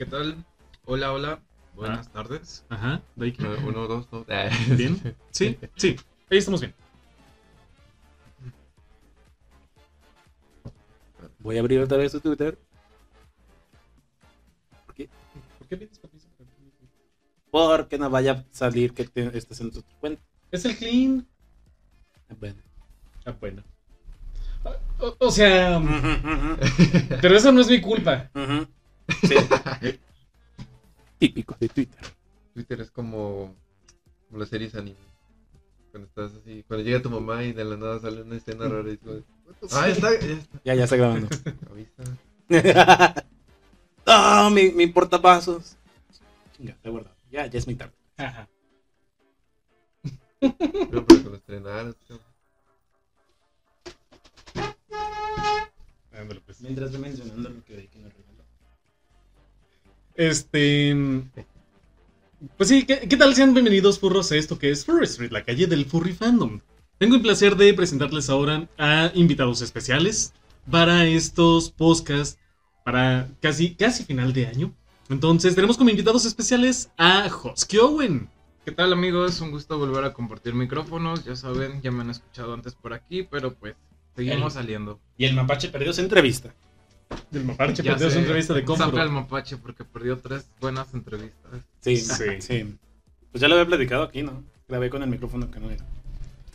¿Qué tal? Hola, hola. Buenas tardes. Ajá. Ah, Uno, dos, dos. ¿Bien? Sí, sí. Ahí estamos bien. Voy a abrir otra vez tu Twitter. ¿Por qué pides permiso? Porque no vaya a salir que te, estés en tu cuenta. Es el clean. Bueno. Ah, bueno. Ah, O, o sea, pero eso no es mi culpa. Ujú. Sí. Típico de Twitter. Twitter es como, como las series anime. Cuando estás así, cuando llega tu mamá y de la nada sale una escena rara y tú, ah, ya está, ya está. Ya, ya está grabando. Avisa. ¡Ah! mi, mi portapasos. Chinga, está guardado. Ya, ya es mi tarde. Ajá. No, pero que lo estrenaras. tío. Ándale, pues. Mientras voy mencionando lo que que nos regaló. Este. Pues sí, ¿qué, qué tal? Sean bienvenidos, furros, a esto que es Furry Street, la calle del Furry Fandom. Tengo el placer de presentarles ahora a invitados especiales para estos podcasts para casi, casi final de año. Entonces, tenemos como invitados especiales a Hosky Owen. ¿Qué tal, amigos? Un gusto volver a compartir micrófonos. Ya saben, ya me han escuchado antes por aquí, pero pues seguimos El- saliendo. Y el mapache perdió su entrevista. Del Mapache, Ya perdió su sé, entrevista de Saca el Confuro. mapache porque perdió tres buenas entrevistas. Sí, Sí. sí. Pues ya lo había platicado aquí, ¿no? Grabé con el micrófono que no era.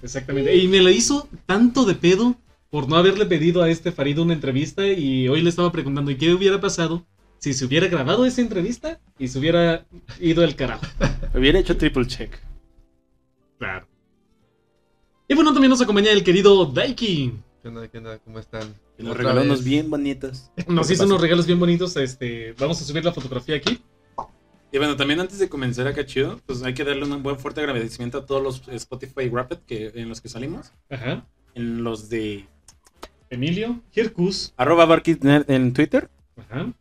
Exactamente. Y me la hizo tanto de pedo por no haberle pedido a este Farid una entrevista y hoy le estaba preguntando ¿y qué hubiera pasado si se hubiera grabado esa entrevista y se hubiera ido al carajo? Hubiera hecho triple check. Claro. Y bueno, también nos acompaña el querido Daiki. ¿Qué onda, qué onda? ¿Cómo están? Nos regaló unos bien bonitos. Nos ¿Qué hizo pasa? unos regalos bien bonitos. Este, vamos a subir la fotografía aquí. Y bueno, también antes de comenzar acá chido, pues hay que darle un buen fuerte agradecimiento a todos los Spotify Rapid que, en los que salimos. Ajá. En los de Emilio, Hirkus. arroba barkitnerd en Twitter. Ajá.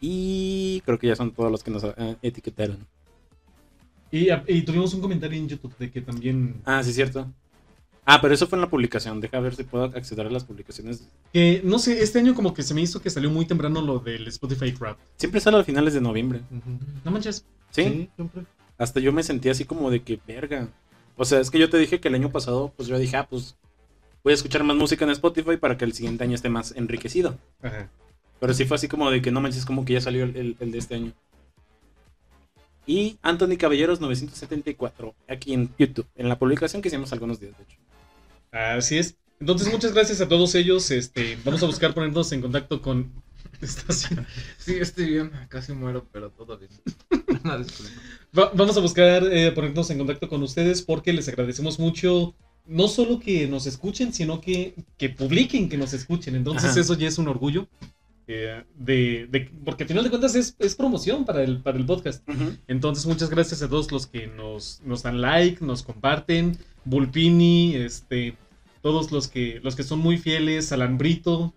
Y creo que ya son todos los que nos eh, etiquetaron. Y, y tuvimos un comentario en YouTube de que también. Ah, sí, cierto. Ah, pero eso fue en la publicación. Deja ver si puedo acceder a las publicaciones. Que no sé, este año como que se me hizo que salió muy temprano lo del Spotify Crap. Siempre sale a finales de noviembre. No manches. ¿Sí? siempre. Hasta yo me sentí así como de que, verga. O sea, es que yo te dije que el año pasado, pues yo dije, ah, pues voy a escuchar más música en Spotify para que el siguiente año esté más enriquecido. Ajá. Pero sí fue así como de que no manches, como que ya salió el, el- el de este año. Y Anthony Caballeros 974, aquí en YouTube, en la publicación que hicimos algunos días, de hecho. Así es. Entonces, muchas gracias a todos ellos. Este, vamos a buscar ponernos en contacto con. Estación. Sí, estoy bien. Casi muero, pero todo bien. Una. Va- vamos a buscar eh, ponernos en contacto con ustedes porque les agradecemos mucho. No solo que nos escuchen, sino que, que publiquen que nos escuchen. Entonces, Ajá. eso ya es un orgullo. eh, de, de- porque al final de cuentas es, es promoción para el, para el podcast. Entonces, muchas gracias a todos los que nos, nos dan like, nos comparten. Bulpini, este, todos los que, los que son muy fieles, Alambrito.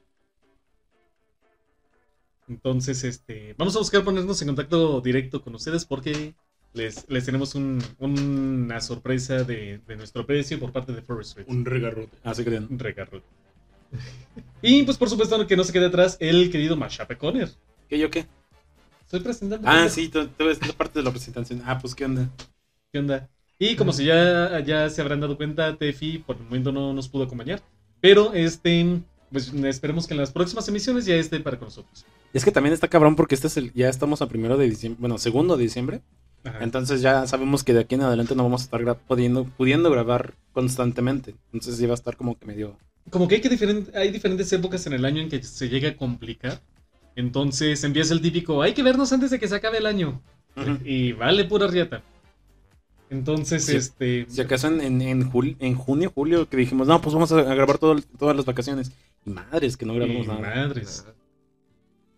Entonces, este, vamos a buscar ponernos en contacto directo con ustedes porque les, les tenemos un- una sorpresa de, de nuestro precio por parte de Forest Street. Un regarrote. Ah, sí, creen. Un regalo. Y pues por supuesto que no se quede atrás el querido Mashape Conner. ¿Qué yo qué? Estoy presentando. Ah, sí, tú, tú ves la parte de la presentación. Ah, pues qué onda. ¿Qué onda? Y como si ya, ya se habrán dado cuenta, Tefi por el momento no nos pudo acompañar. Pero este, pues esperemos que en las próximas emisiones ya esté para con nosotros. Es que también está cabrón porque este es el, ya estamos a primero de diciembre, bueno, segundo de diciembre. Ajá. Entonces ya sabemos que de aquí en adelante no vamos a estar gra- pudiendo, pudiendo grabar constantemente. Entonces ya va a estar como que medio... Como que hay, que diferen- hay diferentes épocas en el año en que se llega a complicar. Entonces empieza el típico, hay que vernos antes de que se acabe el año. Y vale pura riata. Entonces, este... Si acaso en, en, en, junio, julio, que dijimos, no, pues vamos a, grabar todo todas las vacaciones. Y madres, que no grabamos y nada. madres.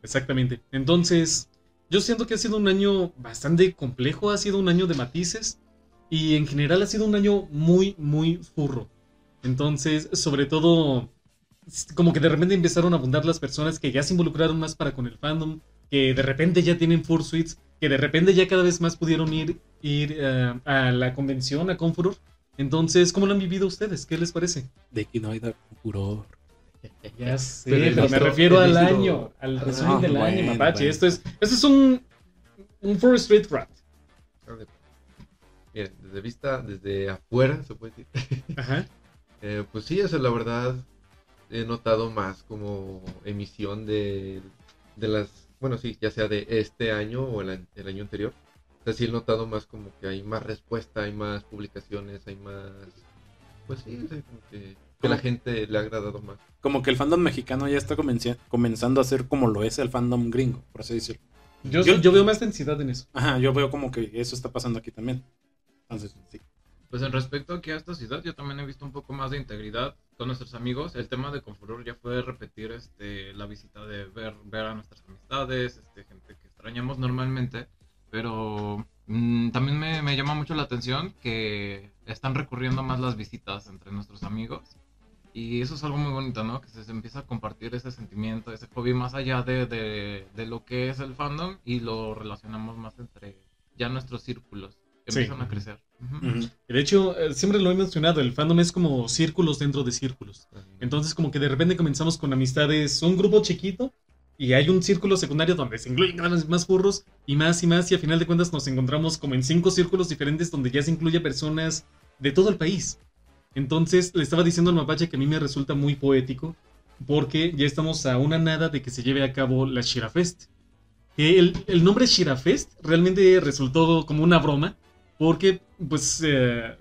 Exactamente. Entonces, yo siento que ha sido un año bastante complejo, ha sido un año de matices y en general ha sido un año muy, muy furro. Entonces, sobre todo, como que de repente empezaron a abundar las personas que ya se involucraron más para con el fandom, que de repente ya tienen fursuits, que de repente ya cada vez más pudieron ir, ir eh, a la convención, a Confuror. Entonces, ¿cómo lo han vivido ustedes? ¿Qué les parece? De que no hay dar furor. Ya sé, Pero me refiero al visto- año, al resumen Ah, del año, mapache. bueno. Esto es, esto es un, un Forest Street Rat. Miren, desde vista, desde afuera, se puede decir. Ajá. Eh, pues sí, eso la verdad he notado más como emisión de, de las, bueno, sí, ya sea de este año o el, año anterior. O sea, sí he notado más como que hay más respuesta, hay más publicaciones, hay más, pues sí, o sea, como que, que la gente le ha agradado más. Como que el fandom mexicano ya está comenzando a ser como lo es el fandom gringo, por así decirlo. Yo, Yo- yo veo más densidad en eso. Ajá, yo veo como que eso está pasando aquí también. Entonces, sí. Pues en respecto aquí a esta ciudad, yo también he visto un poco más de integridad con nuestros amigos. El tema de Confuror ya fue repetir este, la visita de ver, ver a nuestras amistades, este, gente que extrañamos normalmente. Pero mm, también me, me llama mucho la atención que están recurriendo más las visitas entre nuestros amigos. Y eso es algo muy bonito, ¿no? Que se, se empieza a compartir ese sentimiento, ese hobby más allá de, de, de lo que es el fandom y lo relacionamos más entre ya nuestros círculos que Sí. empiezan a crecer. De hecho, eh, siempre lo he mencionado, el fandom es como círculos dentro de círculos. Entonces, como que de repente comenzamos con amistades, un grupo chiquito, y hay un círculo secundario donde se incluyen vez más furros, y más y más, y a final de cuentas nos encontramos como en cinco círculos diferentes donde ya se incluye personas de todo el país. Entonces, le estaba diciendo al mapache que a mí me resulta muy poético, porque ya estamos a una nada de que se lleve a cabo la Shirafest. El, el nombre Shirafest realmente resultó como una broma, porque, pues, eh,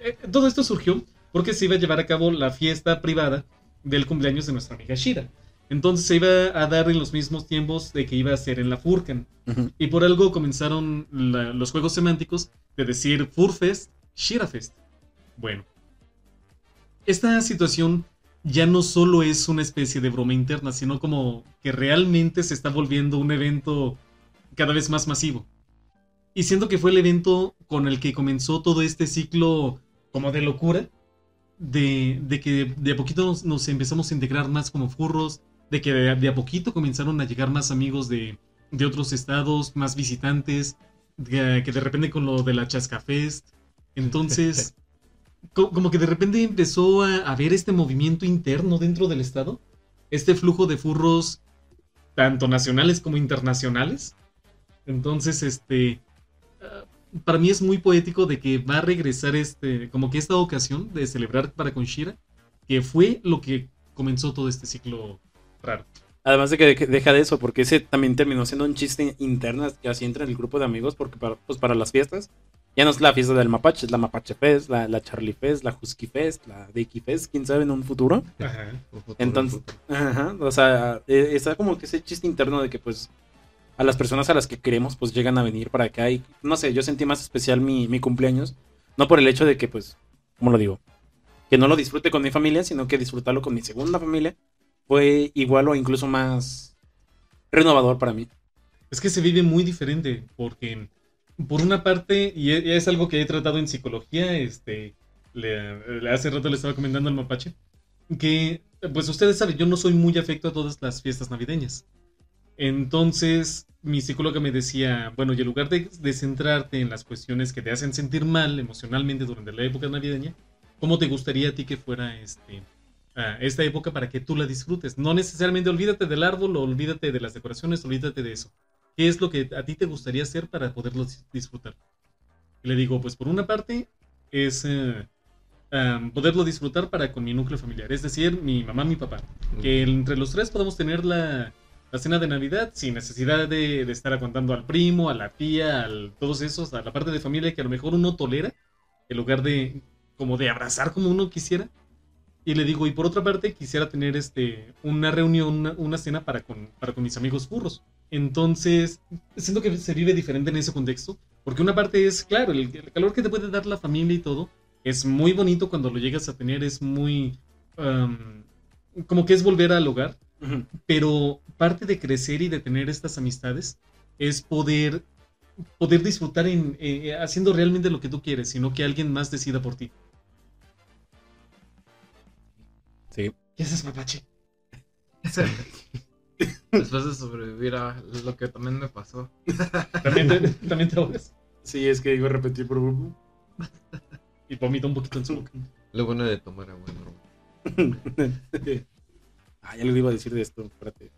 eh, todo esto surgió porque se iba a llevar a cabo la fiesta privada del cumpleaños de nuestra amiga Shira. Entonces se iba a dar en los mismos tiempos de que iba a ser en la Furcan. Ujú. Y por algo comenzaron la- los juegos semánticos de decir Furfest, Shirafest. Bueno, esta situación ya no solo es una especie de broma interna, sino como que realmente se está volviendo un evento cada vez más masivo. Y siento que fue el evento con el que comenzó todo este ciclo como de locura, de, de que de a poquito nos, nos empezamos a integrar más como furros, de que de, de a poquito comenzaron a llegar más amigos de, de otros estados, más visitantes, de- que de repente con lo de la Chascafest. Entonces, co- como que de repente empezó a haber este movimiento interno dentro del estado, este flujo de furros, tanto nacionales como internacionales. Entonces, este, para mí es muy poético de que va a regresar este, como que esta ocasión de celebrar para con Shira, que fue lo que comenzó todo este ciclo raro. Además de que de- deja de eso, porque ese también terminó siendo un chiste interno que así entre el grupo de amigos, porque para, pues para las fiestas, ya no es la fiesta del Mapache, es la Mapache Fest, la, la Charlie Fest, la Husky Fest, la Dicky Fest, quién sabe en un futuro. Ajá. Un futuro, Entonces- un futuro. Ajá, o sea, eh, está como que ese chiste interno de que pues a las personas a las que queremos pues llegan a venir para acá y no sé, yo sentí más especial mi, mi cumpleaños, no por el hecho de que pues, ¿cómo lo digo? Que no lo disfrute con mi familia, sino que disfrutarlo con mi segunda familia fue igual o incluso más renovador para mí. Es que se vive muy diferente, porque por una parte, y e- es algo que he tratado en psicología, este, le, le- hace rato le estaba comentando al mapache, que, pues ustedes saben, yo no soy muy afecto a todas las fiestas navideñas. Entonces, mi psicóloga me decía, bueno, y en lugar de, de centrarte en las cuestiones que te hacen sentir mal emocionalmente durante la época navideña, ¿cómo te gustaría a ti que fuera este, esta época para que tú la disfrutes? No necesariamente olvídate del árbol, olvídate de las decoraciones, olvídate de eso. ¿Qué es lo que a ti te gustaría hacer para poderlo dis- disfrutar? Y le digo, pues por una parte es eh, poderlo disfrutar para con mi núcleo familiar, es decir, mi mamá, mi papá. Que entre los tres podamos tener la, la cena de Navidad sin necesidad de, estar aguantando al primo, a la tía, a todos esos, a la parte de familia que a lo mejor uno tolera, en lugar de como de abrazar como uno quisiera. Y le digo, y por otra parte, quisiera tener este una reunión, una, cena para con, para con mis amigos furros. Entonces, siento que se vive diferente en ese contexto, porque una parte es, claro, el, calor que te puede dar la familia y todo, es muy bonito cuando lo llegas a tener, es muy... como que es volver al hogar, Pero parte de crecer y de tener estas amistades es poder poder disfrutar en eh, haciendo realmente lo que tú quieres, sino que alguien más decida por ti. Sí. ¿Qué haces, mapache? Después de sobrevivir a lo que también me pasó. ¿También te, también te ahogas? Sí, es que digo repetir por Y vomita un poquito en su boca. Lo bueno de tomar agua, ¿no? Ah, ya les iba a decir de esto, espérate.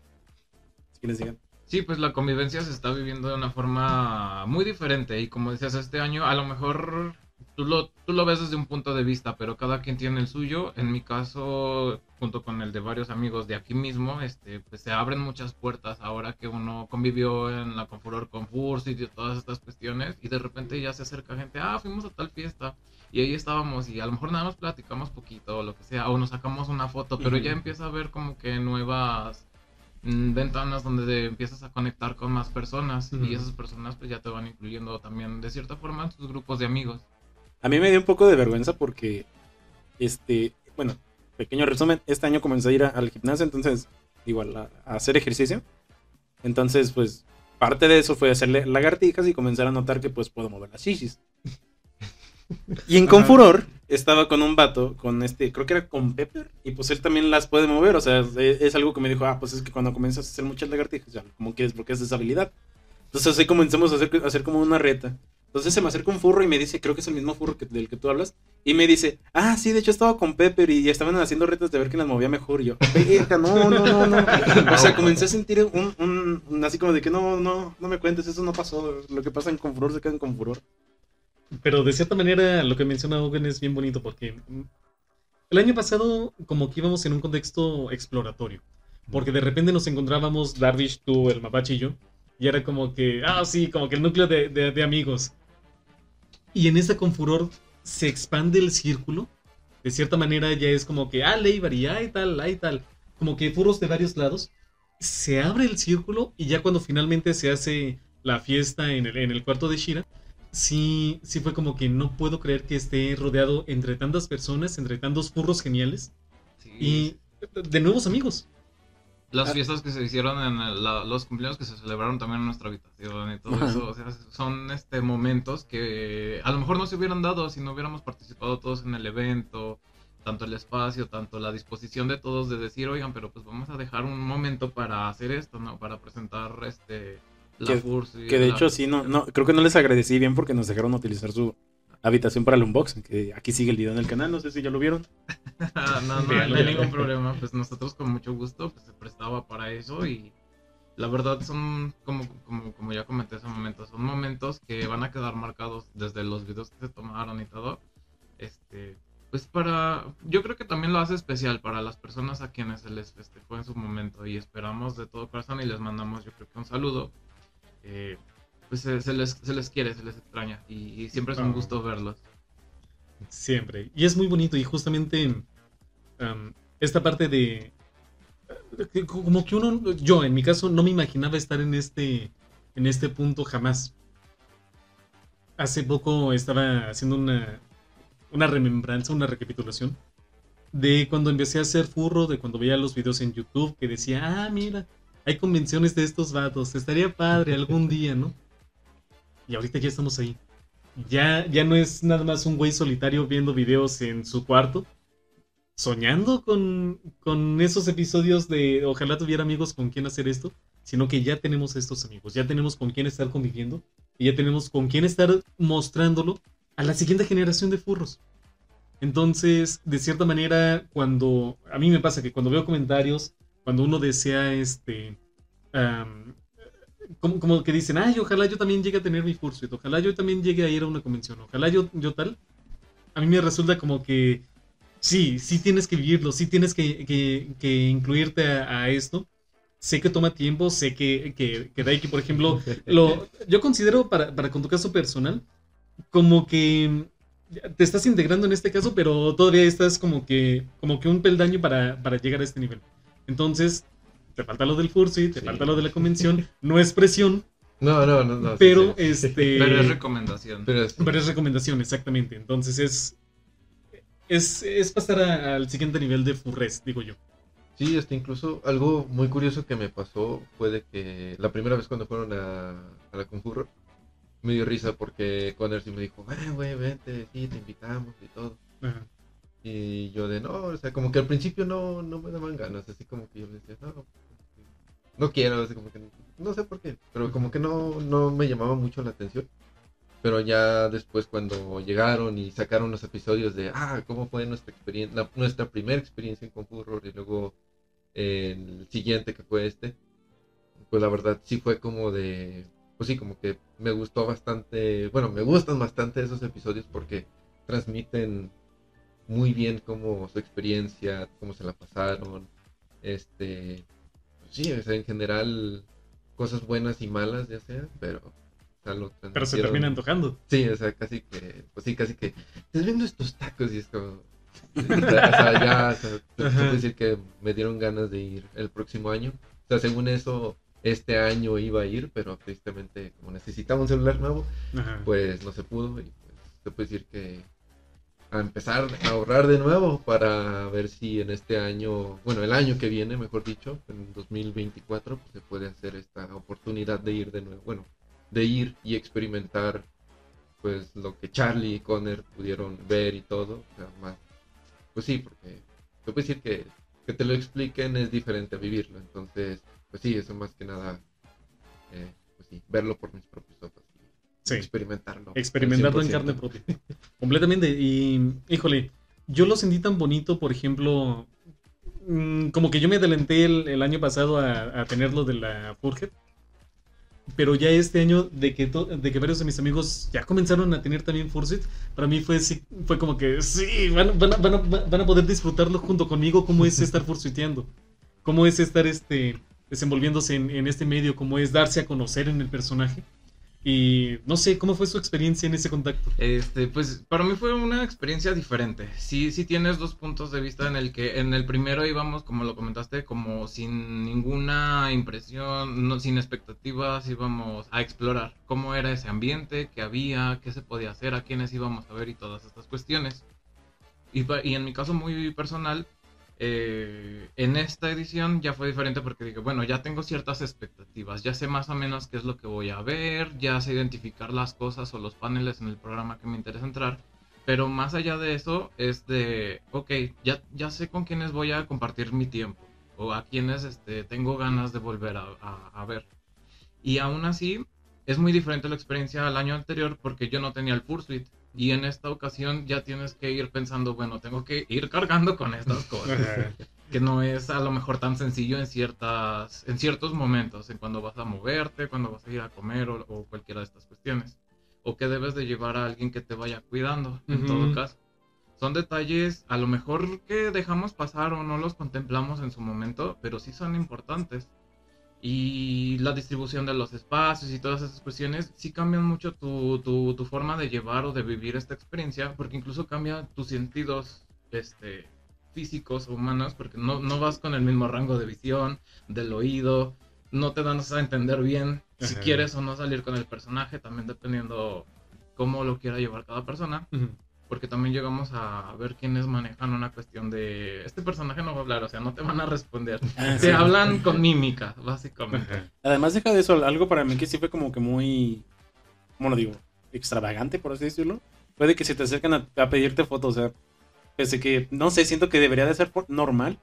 Si quieres digan. Sí, pues la convivencia se está viviendo de una forma muy diferente y como decías, este año a lo mejor tú lo, tú lo ves desde un punto de vista, pero cada quien tiene el suyo. En mi caso, junto con el de varios amigos de aquí mismo, este, pues se abren muchas puertas ahora que uno convivió en la Confuror con Furs y todas estas cuestiones y de repente ya se acerca gente, ah, fuimos a tal fiesta y ahí estábamos y a lo mejor nada más platicamos poquito o lo que sea, o nos sacamos una foto, pero ya empieza a haber como que nuevas mm, ventanas donde empiezas a conectar con más personas y esas personas pues ya te van incluyendo también de cierta forma en tus grupos de amigos. A mí me dio un poco de vergüenza porque, este, bueno, pequeño resumen, este año comencé a ir a- al gimnasio, entonces, igual, a, a hacer ejercicio. Entonces, pues, parte de eso fue hacerle lagartijas y comenzar a notar que, pues, puedo mover las chichis. Y en Confuror estaba con un vato, con este, creo que era con Pepper, y pues él también las puede mover, o sea, es, es algo que me dijo, ah, pues es que cuando comienzas a hacer muchas lagartijas, ya, como que desbloqueas esa habilidad. Entonces así comenzamos a hacer, a hacer como una reta. Entonces se me acerca un furro y me dice, creo que es el mismo furro que, del que tú hablas, y me dice, ah, sí, de hecho estaba con Pepper y estaban haciendo retas de ver quién las movía mejor. Y yo, no, no, no, no. O sea, comencé a sentir un, un, un- así como de que no, no, no me cuentes, eso no pasó. Lo que pasa en Confuror se queda en Confuror. Pero de cierta manera lo que menciona Owen es bien bonito porque mm, el año pasado como que íbamos en un contexto exploratorio. Porque de repente nos encontrábamos Darvish, tú, el Mapache y yo. Y era como que, ah, sí, como que el núcleo de, de- de amigos. Y en esta confuror se expande el círculo. De cierta manera ya es como que, ah, Leibar y hay tal, hay tal. Como que furos de varios lados. Se abre el círculo y ya cuando finalmente se hace la fiesta en el, en el cuarto de Shira, sí, sí fue como que no puedo creer que esté rodeado entre tantas personas, entre tantos furros geniales y de nuevos amigos. Las Ah. fiestas que se hicieron en el- la- los cumpleaños que se celebraron también en nuestra habitación y todo eso, o sea, son este momentos que a lo mejor no se hubieran dado si no hubiéramos participado todos en el evento, tanto el espacio, tanto la disposición de todos de decir, oigan, pero pues vamos a dejar un momento para hacer esto, ¿no? Para presentar este la Que- FURS y Que de la- hecho sí, no, no, creo que no les agradecí bien porque nos dejaron utilizar su habitación para el unboxing. Que aquí sigue el video en el canal, no sé si ya lo vieron. No, no, Bien, no hay ningún problema. Pues nosotros con mucho gusto pues, se prestaba para eso y la verdad son, como, como, como ya comenté hace un momento, son momentos que van a quedar marcados desde los videos que se tomaron y todo. Este, pues para, yo creo que también lo hace especial para las personas a quienes se les festejó en su momento y esperamos de todo corazón y les mandamos yo creo que un saludo. Eh, pues se, se les, se les quiere, se les extraña y, y siempre es un Ah. gusto verlos. Siempre. Y es muy bonito. Y justamente um, esta parte de. que Como que uno. Yo, en mi caso, no me imaginaba estar en este. En este punto jamás. Hace poco estaba haciendo una. Una remembranza, una recapitulación. De cuando empecé a hacer furro, de cuando veía los videos en YouTube, que decía, ah, mira, hay convenciones de estos vatos, estaría padre algún día, ¿no? Y ahorita ya estamos ahí. Ya, ya no es nada más un güey solitario viendo videos en su cuarto, soñando con, con esos episodios de ojalá tuviera amigos con quien hacer esto, sino que ya tenemos estos amigos, ya tenemos con quién estar conviviendo y ya tenemos con quién estar mostrándolo a la siguiente generación de furros. Entonces, de cierta manera, cuando a mí me pasa que cuando veo comentarios, cuando uno desea este... como, como que dicen, ay, ojalá yo también llegue a tener mi fursuit, ojalá yo también llegue a ir a una convención, ojalá yo, yo tal. A mí me resulta como que sí, sí tienes que vivirlo, sí tienes que, que- que incluirte a, a esto. Sé que toma tiempo, sé que, que, que Daiki, por ejemplo, lo, yo considero para, para con tu caso personal, como que te estás integrando en este caso, pero todavía estás como que, como que un peldaño para, para llegar a este nivel. Entonces, te falta lo del fursuit, te Sí. falta lo de la convención, no es presión, No, no, no. no pero sí. este Pero es recomendación. Pero es- pero es recomendación exactamente entonces es es, es pasar a- al siguiente nivel de furres digo yo Sí, este, incluso algo muy curioso que me pasó fue de que la primera vez cuando fueron a, a la Confurro me dio risa porque Connor sí me dijo, eh, güey, vente, sí, te invitamos y todo. Ajá. Y yo de no, o sea, como que al principio no, no me daban ganas, así como que yo le decía, no, no quiero, así como que no sé por qué, pero como que no, no me llamaba mucho la atención. Pero ya después cuando llegaron y sacaron los episodios de, ah, cómo fue nuestra experiencia, nuestra primera experiencia en Confurro y luego el siguiente que fue este, pues la verdad sí fue como de, pues sí, como que me gustó bastante, bueno, me gustan bastante esos episodios porque transmiten muy bien como su experiencia, cómo se la pasaron, este, sí, o sea, en general cosas buenas y malas ya sea, pero o sea, lo Pero se termina antojando. Sí, o sea, casi que, pues sí, casi que, estás viendo estos tacos y es como, o sea, ya, o sea, te- puedo decir que me dieron ganas de ir el próximo año. O sea, según eso, este año iba a ir, pero tristemente, como necesitaba un celular nuevo, Ajá. pues no se pudo y pues te puedo decir que a empezar a ahorrar de nuevo para ver si en este año, bueno, el año que viene, mejor dicho, en 2024, pues se puede hacer esta oportunidad de ir de nuevo, bueno, de ir y experimentar pues lo que Charlie y Connor pudieron ver y todo, o sea, más, pues sí, porque te puedo decir que que te lo expliquen es diferente a vivirlo, entonces, pues sí, eso más que nada, eh, pues sí, verlo por mis propios ojos. Sí. experimentarlo. experimentarlo en 100%. carne propia. Completamente. Y, híjole, yo lo sentí tan bonito, por ejemplo, mm, como que yo me adelanté el, el año pasado a, a tener lo de la Furget. Pero ya este año, de que, de que varios de mis amigos ya comenzaron a tener también Fursuit, para mí fue, sí- fue como que, sí, van, van a- van a- van a poder disfrutarlo junto conmigo, cómo es estar fursuiteando, cómo es estar este, desenvolviéndose en, en este medio, cómo es darse a conocer en el personaje. Y no sé, ¿cómo fue su experiencia en ese contacto? Este, pues para mí fue una experiencia diferente. Sí, sí tienes dos puntos de vista en el que en el primero íbamos, como lo comentaste, como sin ninguna impresión, no, sin expectativas, íbamos a explorar cómo era ese ambiente, qué había, qué se podía hacer, a quiénes íbamos a ver y todas estas cuestiones. Y, y en mi caso muy personal, eh, en esta edición ya fue diferente porque dije, bueno, ya tengo ciertas expectativas, ya sé más o menos qué es lo que voy a ver, ya sé identificar las cosas o los paneles en el programa que me interesa entrar, pero más allá de eso es de, ok, ya, ya sé con quiénes voy a compartir mi tiempo o a quienes este, tengo ganas de volver a, ver. Y aún así, es muy diferente la experiencia al año anterior porque yo no tenía el Fursuit. Y en esta ocasión ya tienes que ir pensando, bueno, tengo que ir cargando con estas cosas que no es a lo mejor tan sencillo en ciertas en ciertos momentos, en cuando vas a moverte, cuando vas a ir a comer o, o cualquiera de estas cuestiones, o que debes de llevar a alguien que te vaya cuidando, en Ujú. todo caso. Son detalles a lo mejor que dejamos pasar o no los contemplamos en su momento, pero sí son importantes. Y la distribución de los espacios y todas esas cuestiones sí cambian mucho tu, tu, tu forma de llevar o de vivir esta experiencia, porque incluso cambia tus sentidos este, físicos o humanos, porque no, no vas con el mismo rango de visión, del oído, no te dan a entender bien si quieres o no salir con el personaje, también dependiendo cómo lo quiera llevar cada persona, Ujú. Porque también llegamos a ver quiénes manejan una cuestión de, este personaje no va a hablar, o sea, no te van a responder, Ah, te sí. hablan con mímica, básicamente. Además, deja de eso, algo para mí que sí fue como que muy, ¿cómo lo digo? Extravagante, por así decirlo. Puede que se te acercan a, a pedirte fotos, o sea, pese que, no sé, siento que debería de ser normal.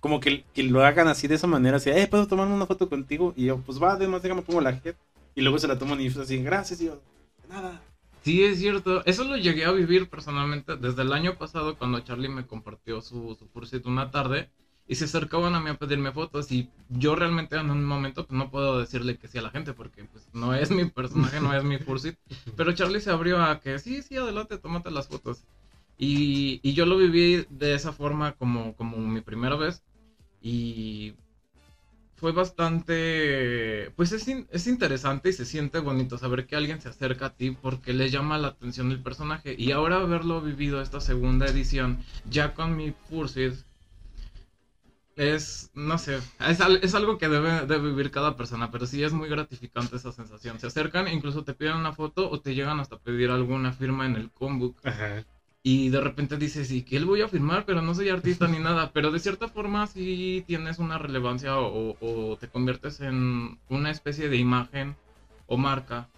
Como que, que lo hagan así de esa manera, así, eh, ¿puedo tomar una foto contigo? Y yo, pues va, además déjame pongo la head. Y luego se la toman y es así, gracias, y yo, "De nada. Sí, es cierto. Eso lo llegué a vivir personalmente desde el año pasado cuando Charlie me compartió su, su una tarde y se acercaban a mí a pedirme fotos y yo realmente en un momento pues, no puedo decirle que sí a la gente porque pues no es mi personaje, no es mi Fursuit. Pero Charlie se abrió a que sí, sí, adelante, tómate las fotos. Y, y yo lo viví de esa forma como, como mi primera vez y fue bastante, pues es, es interesante y se siente bonito saber que alguien se acerca a ti porque le llama la atención el personaje. Y ahora haberlo vivido esta segunda edición, ya con mi Fursuit, es, no sé, es, es algo que debe de vivir cada persona, pero sí es muy gratificante esa sensación. Se acercan, incluso te piden una foto o te llegan hasta pedir alguna firma en el combook. Ajá. Y de repente dices, ¿y qué le voy a firmar? Pero no soy artista ni nada. Pero de cierta forma sí tienes una relevancia o, o te conviertes en una especie de imagen o marca.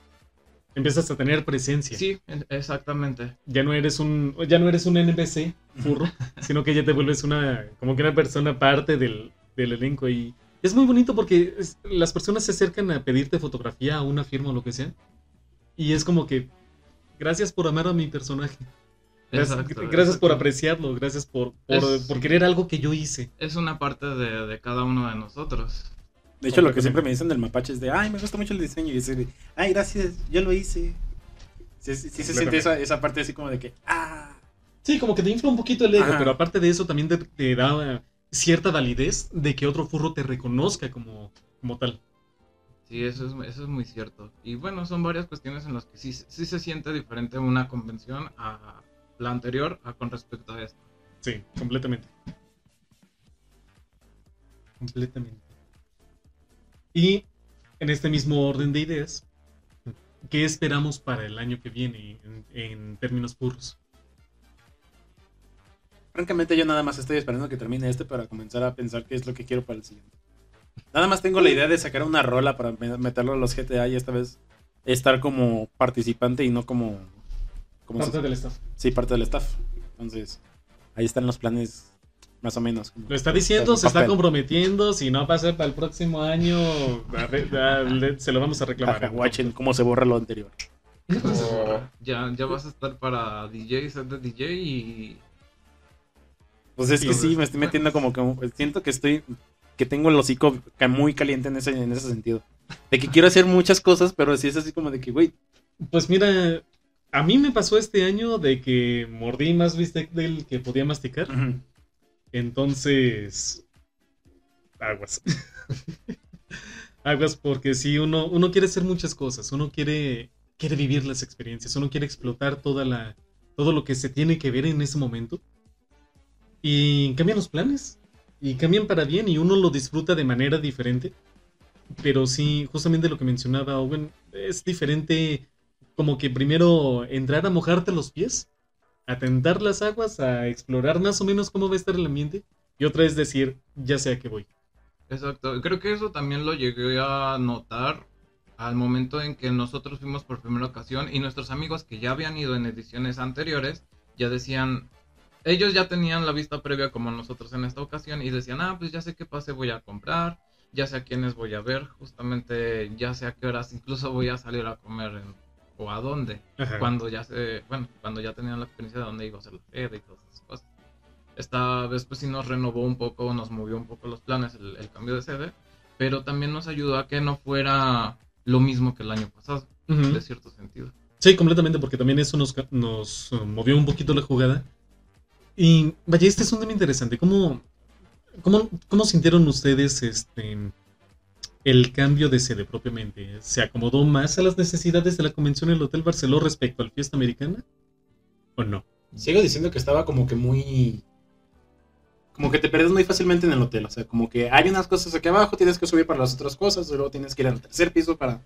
Empiezas a tener presencia. Sí, exactamente. Ya no eres un, ya no eres un NPC furro, sino que ya te vuelves una, como que una persona parte del, del elenco y es muy bonito porque es- las personas se acercan a pedirte fotografía, una firma o lo que sea y es como que gracias por amar a mi personaje. Gracias, Exacto, gracias por apreciarlo, gracias por, por, Es- por querer algo que yo hice. Es una parte de, de cada uno de nosotros. De hecho, lo que siempre me dicen del mapache es de, ay, me gusta mucho el diseño. Y decir, de, ay, gracias, yo lo hice. Sí, sí, sí se siente esa, esa parte así como de que, ah. Sí, como que te infla un poquito el ego, Ajá. pero aparte de eso también te, te da cierta validez de que otro furro te reconozca como, como tal. Sí, eso es, eso es muy cierto. Y bueno, son varias cuestiones en las que sí, sí se siente diferente una convención a la anterior a con respecto a esta. Sí, completamente. Completamente. Y en este mismo orden de ideas, ¿qué esperamos para el año que viene en, en términos furros? Francamente, yo nada más estoy esperando que termine este para comenzar a pensar qué es lo que quiero para el siguiente. Nada más tengo la idea de sacar una rola para me- meterlo a los GTA y esta vez estar como participante y no como. Parte se- del staff. Sí, parte del staff. Entonces, ahí están los planes, más o menos. Lo está diciendo, en se está comprometiendo. Si no pasa para el próximo año, a ver, a- le- se lo vamos a reclamar. Ajá, Watchen cómo se borra lo anterior. Ya, ya vas a estar para DJ, de DJ y Pues es que sí, me estoy metiendo como que siento que estoy que tengo el hocico muy caliente en ese, en ese sentido. De que quiero hacer muchas cosas, pero sí es así como de que, güey, Pues mira, a mí me pasó este año de que mordí más bistec del que podía masticar. Entonces, aguas. aguas porque si uno, uno quiere hacer muchas cosas, uno quiere, quiere vivir las experiencias, uno quiere explotar toda la, todo lo que se tiene que ver en ese momento. Y cambian los planes. Y cambian para bien y uno lo disfruta de manera diferente. Pero sí, justamente lo que mencionaba Owen, es diferente como que primero entrar a mojarte los pies, a tentar las aguas, a explorar más o menos cómo va a estar el ambiente. Y otra es decir, ya sé a qué voy. Exacto, creo que eso también lo llegué a notar al momento en que nosotros fuimos por primera ocasión y nuestros amigos que ya habían ido en ediciones anteriores ya decían, ellos ya tenían la vista previa como nosotros en esta ocasión y decían, ah, pues ya sé qué pase voy a comprar, ya sé a quiénes voy a ver, justamente ya sé a qué horas incluso voy a salir a comer en- o a dónde Ajá. cuando ya se, bueno, cuando ya tenían la experiencia de dónde iba a ser la sede y todas esas cosas. Esta vez pues sí nos renovó un poco, nos movió un poco los planes el, el cambio de sede, pero también nos ayudó a que no fuera lo mismo que el año pasado, Ujú. de cierto sentido. Sí, completamente, porque también eso nos, nos uh, movió un poquito la jugada. Y vaya, este es un tema interesante. ¿Cómo, cómo, cómo sintieron ustedes este el cambio de sede propiamente? ¿Se acomodó más a las necesidades de la convención el Hotel Barceló respecto al Fiesta Americana? ¿O no? sigo diciendo que estaba como que muy como que te pierdes muy fácilmente en el hotel, o sea, como que hay unas cosas aquí abajo, tienes que subir para las otras cosas, y luego tienes que ir al tercer piso para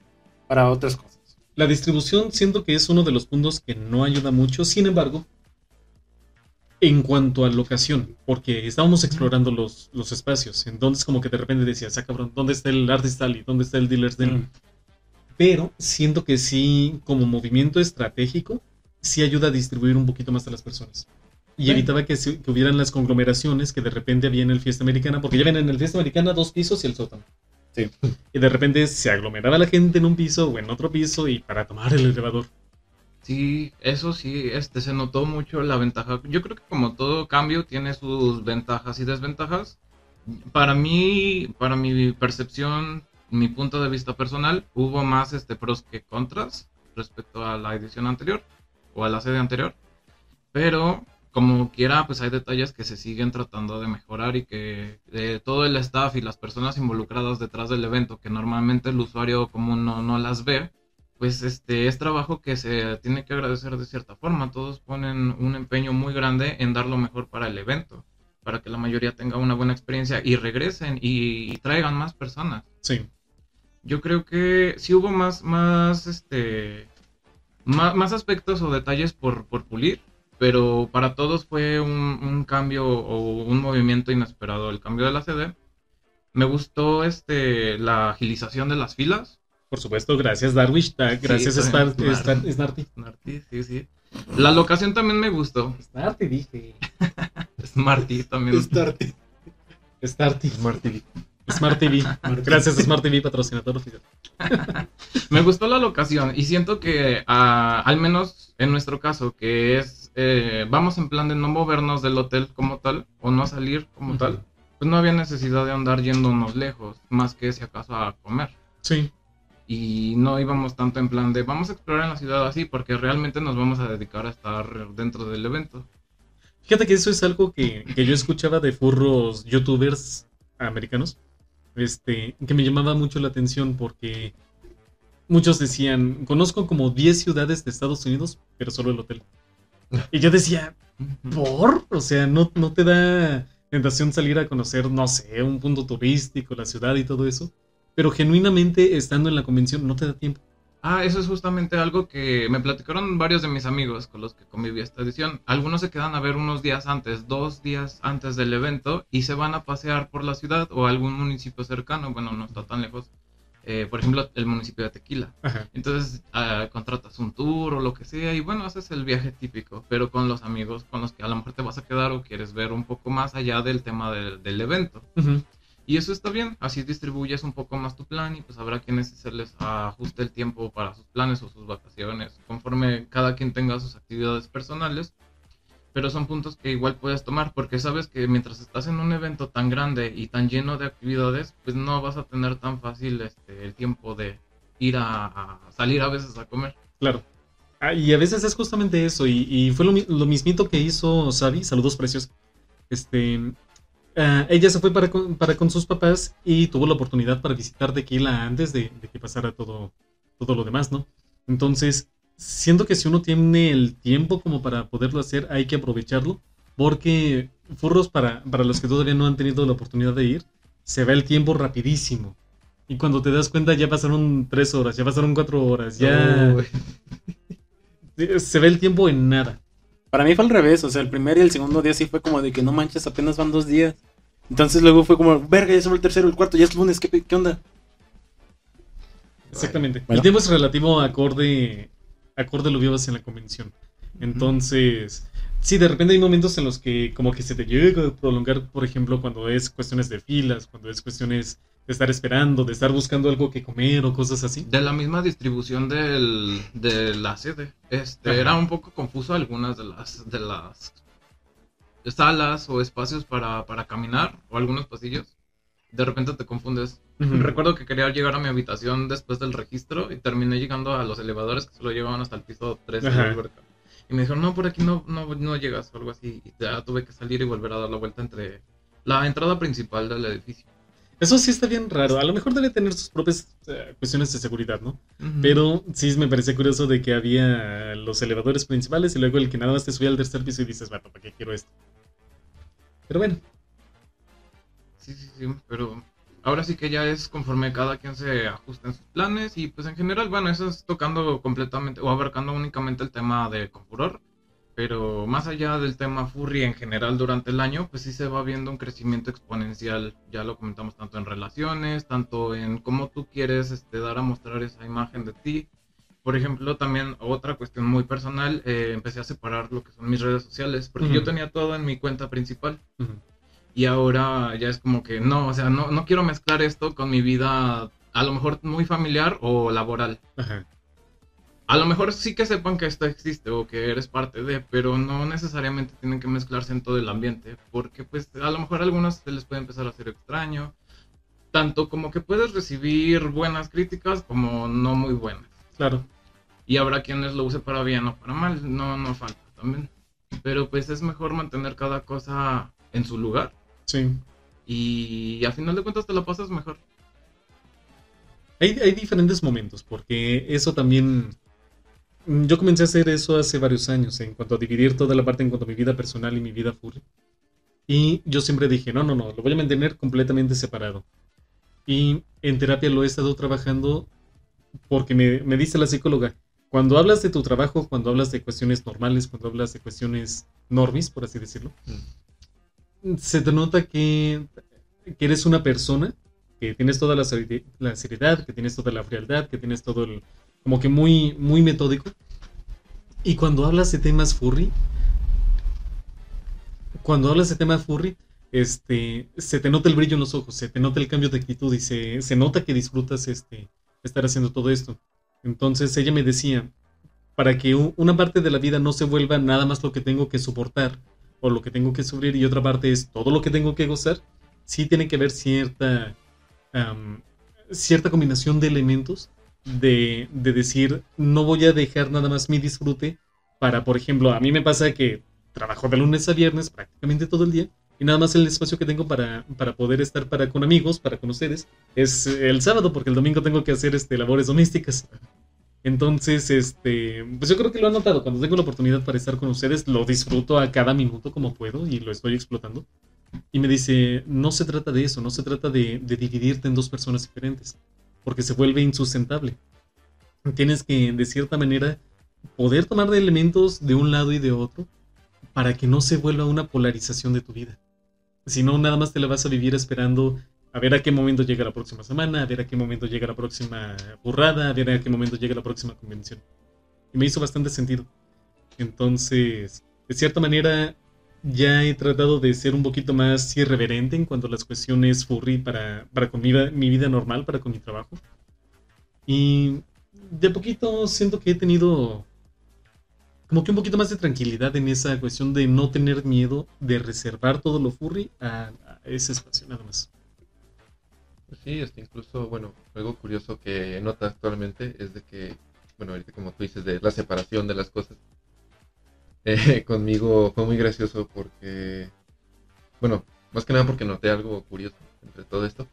para otras cosas. La distribución siento que es uno de los puntos que no ayuda mucho, sin embargo, en cuanto a locación, porque estábamos explorando los, los espacios, entonces como que de repente decías, ah cabrón, ¿dónde está el Artist Alley? ¿Dónde está el Dealer's Den? Mm. Pero siento que sí, como movimiento estratégico, sí ayuda a distribuir un poquito más a las personas. Y Sí. evitaba que, que hubieran las conglomeraciones que de repente había en el Fiesta Americana, porque ya ven en el Fiesta Americana dos pisos y el sótano. Sí. Y de repente se aglomeraba la gente en un piso o en otro piso y para tomar el elevador. Sí, eso sí, este se notó mucho la ventaja. Yo creo que como todo cambio tiene sus ventajas y desventajas. Para mí, para mi percepción, mi punto de vista personal, hubo más este pros que contras respecto a la edición anterior o a la sede anterior. Pero como quiera, pues hay detalles que se siguen tratando de mejorar y que eh, todo el staff y las personas involucradas detrás del evento, que normalmente el usuario común no, no las ve, pues este es trabajo que se tiene que agradecer de cierta forma. Todos ponen un empeño muy grande en dar lo mejor para el evento, para que la mayoría tenga una buena experiencia y regresen y, y traigan más personas. Sí. Yo creo que sí hubo más, más, este, más, más aspectos o detalles por, por pulir, pero para todos fue un, un cambio o un movimiento inesperado el cambio de la sede. Me gustó este, la agilización de las filas. Por supuesto, gracias Darwish, da- gracias Sí, Spar- también. Star- Snarty. Smarty, sí, sí. La locación también me gustó. Snarty dije. Smarty también. Starty. Smart TV. Smart TV. Gracias Smart TV, patrocinador oficial. Me gustó la locación y siento que ah, al menos en nuestro caso, que es eh, vamos en plan de no movernos del hotel como tal, o no salir como Ujú. tal, pues no había necesidad de andar yéndonos lejos, más que si acaso a comer. Sí. Y no íbamos tanto en plan de vamos a explorar en la ciudad así, porque realmente nos vamos a dedicar a estar dentro del evento. Fíjate que eso es algo que, que yo escuchaba de furros youtubers americanos, este, que me llamaba mucho la atención porque muchos decían, conozco como 10 ciudades de Estados Unidos, pero solo el hotel. Y yo decía, ¿por? O sea, no, no te da tentación salir a conocer, no sé, un punto turístico, la ciudad y todo eso. Pero genuinamente, estando en la convención, no te da tiempo. Ah, eso es justamente algo que me platicaron varios de mis amigos con los que conviví esta edición. Algunos se quedan a ver unos días antes, dos días antes del evento, y se van a pasear por la ciudad o algún municipio cercano. Bueno, no está tan lejos. Eh, por ejemplo, el municipio de Tequila. Ajá. Entonces ah, contratas un tour o lo que sea y bueno, haces el viaje típico, pero con los amigos con los que a lo mejor te vas a quedar o quieres ver un poco más allá del tema del, del evento. Y eso está bien, así distribuyes un poco más tu plan y pues habrá quienes se les ajuste el tiempo para sus planes o sus vacaciones, conforme cada quien tenga sus actividades personales. Pero son puntos que igual puedes tomar, porque sabes que mientras estás en un evento tan grande y tan lleno de actividades, pues no vas a tener tan fácil este, el tiempo de ir a, salir a veces a comer. Claro. Ah, y a veces es justamente eso. Y, fue lo, lo mismito que hizo Sabi. Saludos precios. Este. Ah, ella se fue para con, para con sus papás y tuvo la oportunidad para visitar Tequila antes de, de que pasara todo, todo lo demás, ¿no? Entonces, siento que si uno tiene el tiempo como para poderlo hacer, hay que aprovecharlo. Porque furros, para, para los que todavía no han tenido la oportunidad de ir, se va el tiempo rapidísimo. Y cuando te das cuenta ya pasaron tres horas, ya pasaron cuatro horas, ya... Se ve el tiempo en nada. Para mí fue al revés, o sea, el primer y el segundo día sí fue como de que no manches, apenas van dos días. Entonces luego fue como, verga, ya se fue el tercero, el cuarto, ya es lunes, ¿qué, onda? Exactamente. Bueno. El tiempo es relativo acorde, acorde lo vivas en la convención. Entonces, sí, de repente hay momentos en los que como que se te llega a prolongar, por ejemplo, cuando es cuestiones de filas, cuando es cuestiones de estar esperando, de estar buscando algo que comer o cosas así. De la misma distribución del, de la sede. Este, Ajá. era un poco confuso algunas de las, de las salas o espacios para, para caminar o algunos pasillos. De repente te confundes. Recuerdo que quería llegar a mi habitación después del registro y terminé llegando a los elevadores que solo llevaban hasta el piso 3 de la Ajá. alberca. Y me dijeron, no, por aquí no, no, no llegas o algo así. Y ya tuve que salir y volver a dar la vuelta entre la entrada principal del edificio. Eso sí está bien raro. A lo mejor debe tener sus propias eh, cuestiones de seguridad, ¿no? Pero sí me parecía curioso de que había los elevadores principales y luego el que nada más te subía al tercer piso y dices, vato, ¿para qué quiero esto? Pero bueno, Sí, sí, sí, pero ahora sí que ya es conforme cada quien se ajuste en sus planes y pues en general, bueno, eso es tocando completamente o abarcando únicamente el tema de Confuror, pero más allá del tema furry en general durante el año, pues sí se va viendo un crecimiento exponencial, ya lo comentamos tanto en relaciones, tanto en cómo tú quieres este, dar a mostrar esa imagen de ti. Por ejemplo, también otra cuestión muy personal, eh, empecé a separar lo que son mis redes sociales, porque yo tenía todo en mi cuenta principal. ujú, Y ahora ya es como que no, o sea, no, no quiero mezclar esto con mi vida a lo mejor muy familiar o laboral. ajá. A lo mejor sí que sepan que esto existe o que eres parte de, pero no necesariamente tienen que mezclarse en todo el ambiente, porque pues a lo mejor a algunos se les puede empezar a hacer extraño, tanto como que puedes recibir buenas críticas como no muy buenas. Claro. Y habrá quienes lo use para bien o para mal, no, no falta también. Pero pues es mejor mantener cada cosa en su lugar Sí. y a final de cuentas te la pasas mejor. Hay, hay diferentes momentos, porque eso también... mm, Yo comencé a hacer eso hace varios años, en cuanto a dividir toda la parte en cuanto a mi vida personal y mi vida furry. Y yo siempre dije, no, no, no, lo voy a mantener completamente separado. Y en terapia lo he estado trabajando porque me, me dice la psicóloga, cuando hablas de tu trabajo, cuando hablas de cuestiones normales, cuando hablas de cuestiones normis, por así decirlo, se te nota que, que eres una persona que tienes toda la, la seriedad, que tienes toda la frialdad, que tienes todo el... como que muy, muy metódico. Y cuando hablas de temas furry, cuando hablas de temas furry, este, se te nota el brillo en los ojos, se te nota el cambio de actitud y se, se nota que disfrutas este, estar haciendo todo esto. Entonces ella me decía, para que una parte de la vida no se vuelva nada más lo que tengo que soportar o lo que tengo que sufrir y otra parte es todo lo que tengo que gozar, sí tiene que haber cierta, cierta combinación de elementos de, de decir, no voy a dejar nada más mi disfrute para, por ejemplo, a mí me pasa que trabajo de lunes a viernes prácticamente todo el día y nada más el espacio que tengo para, para poder estar para con amigos, para con ustedes, es el sábado porque el domingo tengo que hacer este, labores domésticas. Entonces, este, pues yo creo que lo han notado. Cuando tengo la oportunidad para estar con ustedes, lo disfruto a cada minuto como puedo y lo estoy explotando. Y me dice, no se trata de eso, no se trata de dividirte en dos personas diferentes, porque se vuelve insustentable. Tienes que, de cierta manera, poder tomar de elementos de un lado y de otro para que no se vuelva una polarización de tu vida. Si no, nada más te la vas a vivir esperando a ver a qué momento llega la próxima semana, a ver a qué momento llega la próxima burrada, a ver a qué momento llega la próxima convención. Y me hizo bastante sentido. Entonces, de cierta manera, ya he tratado de ser un poquito más irreverente en cuanto a las cuestiones furry para, para con mi, mi vida normal, para con mi trabajo. Y de poquito siento que he tenido como que un poquito más de tranquilidad en esa cuestión de no tener miedo de reservar todo lo furry a, a ese espacio nada más. Pues sí, este, incluso, bueno, algo curioso que nota actualmente es de que, bueno, ahorita como tú dices, de la separación de las cosas, eh, conmigo fue muy gracioso porque, bueno, más que nada porque noté algo curioso entre todo esto.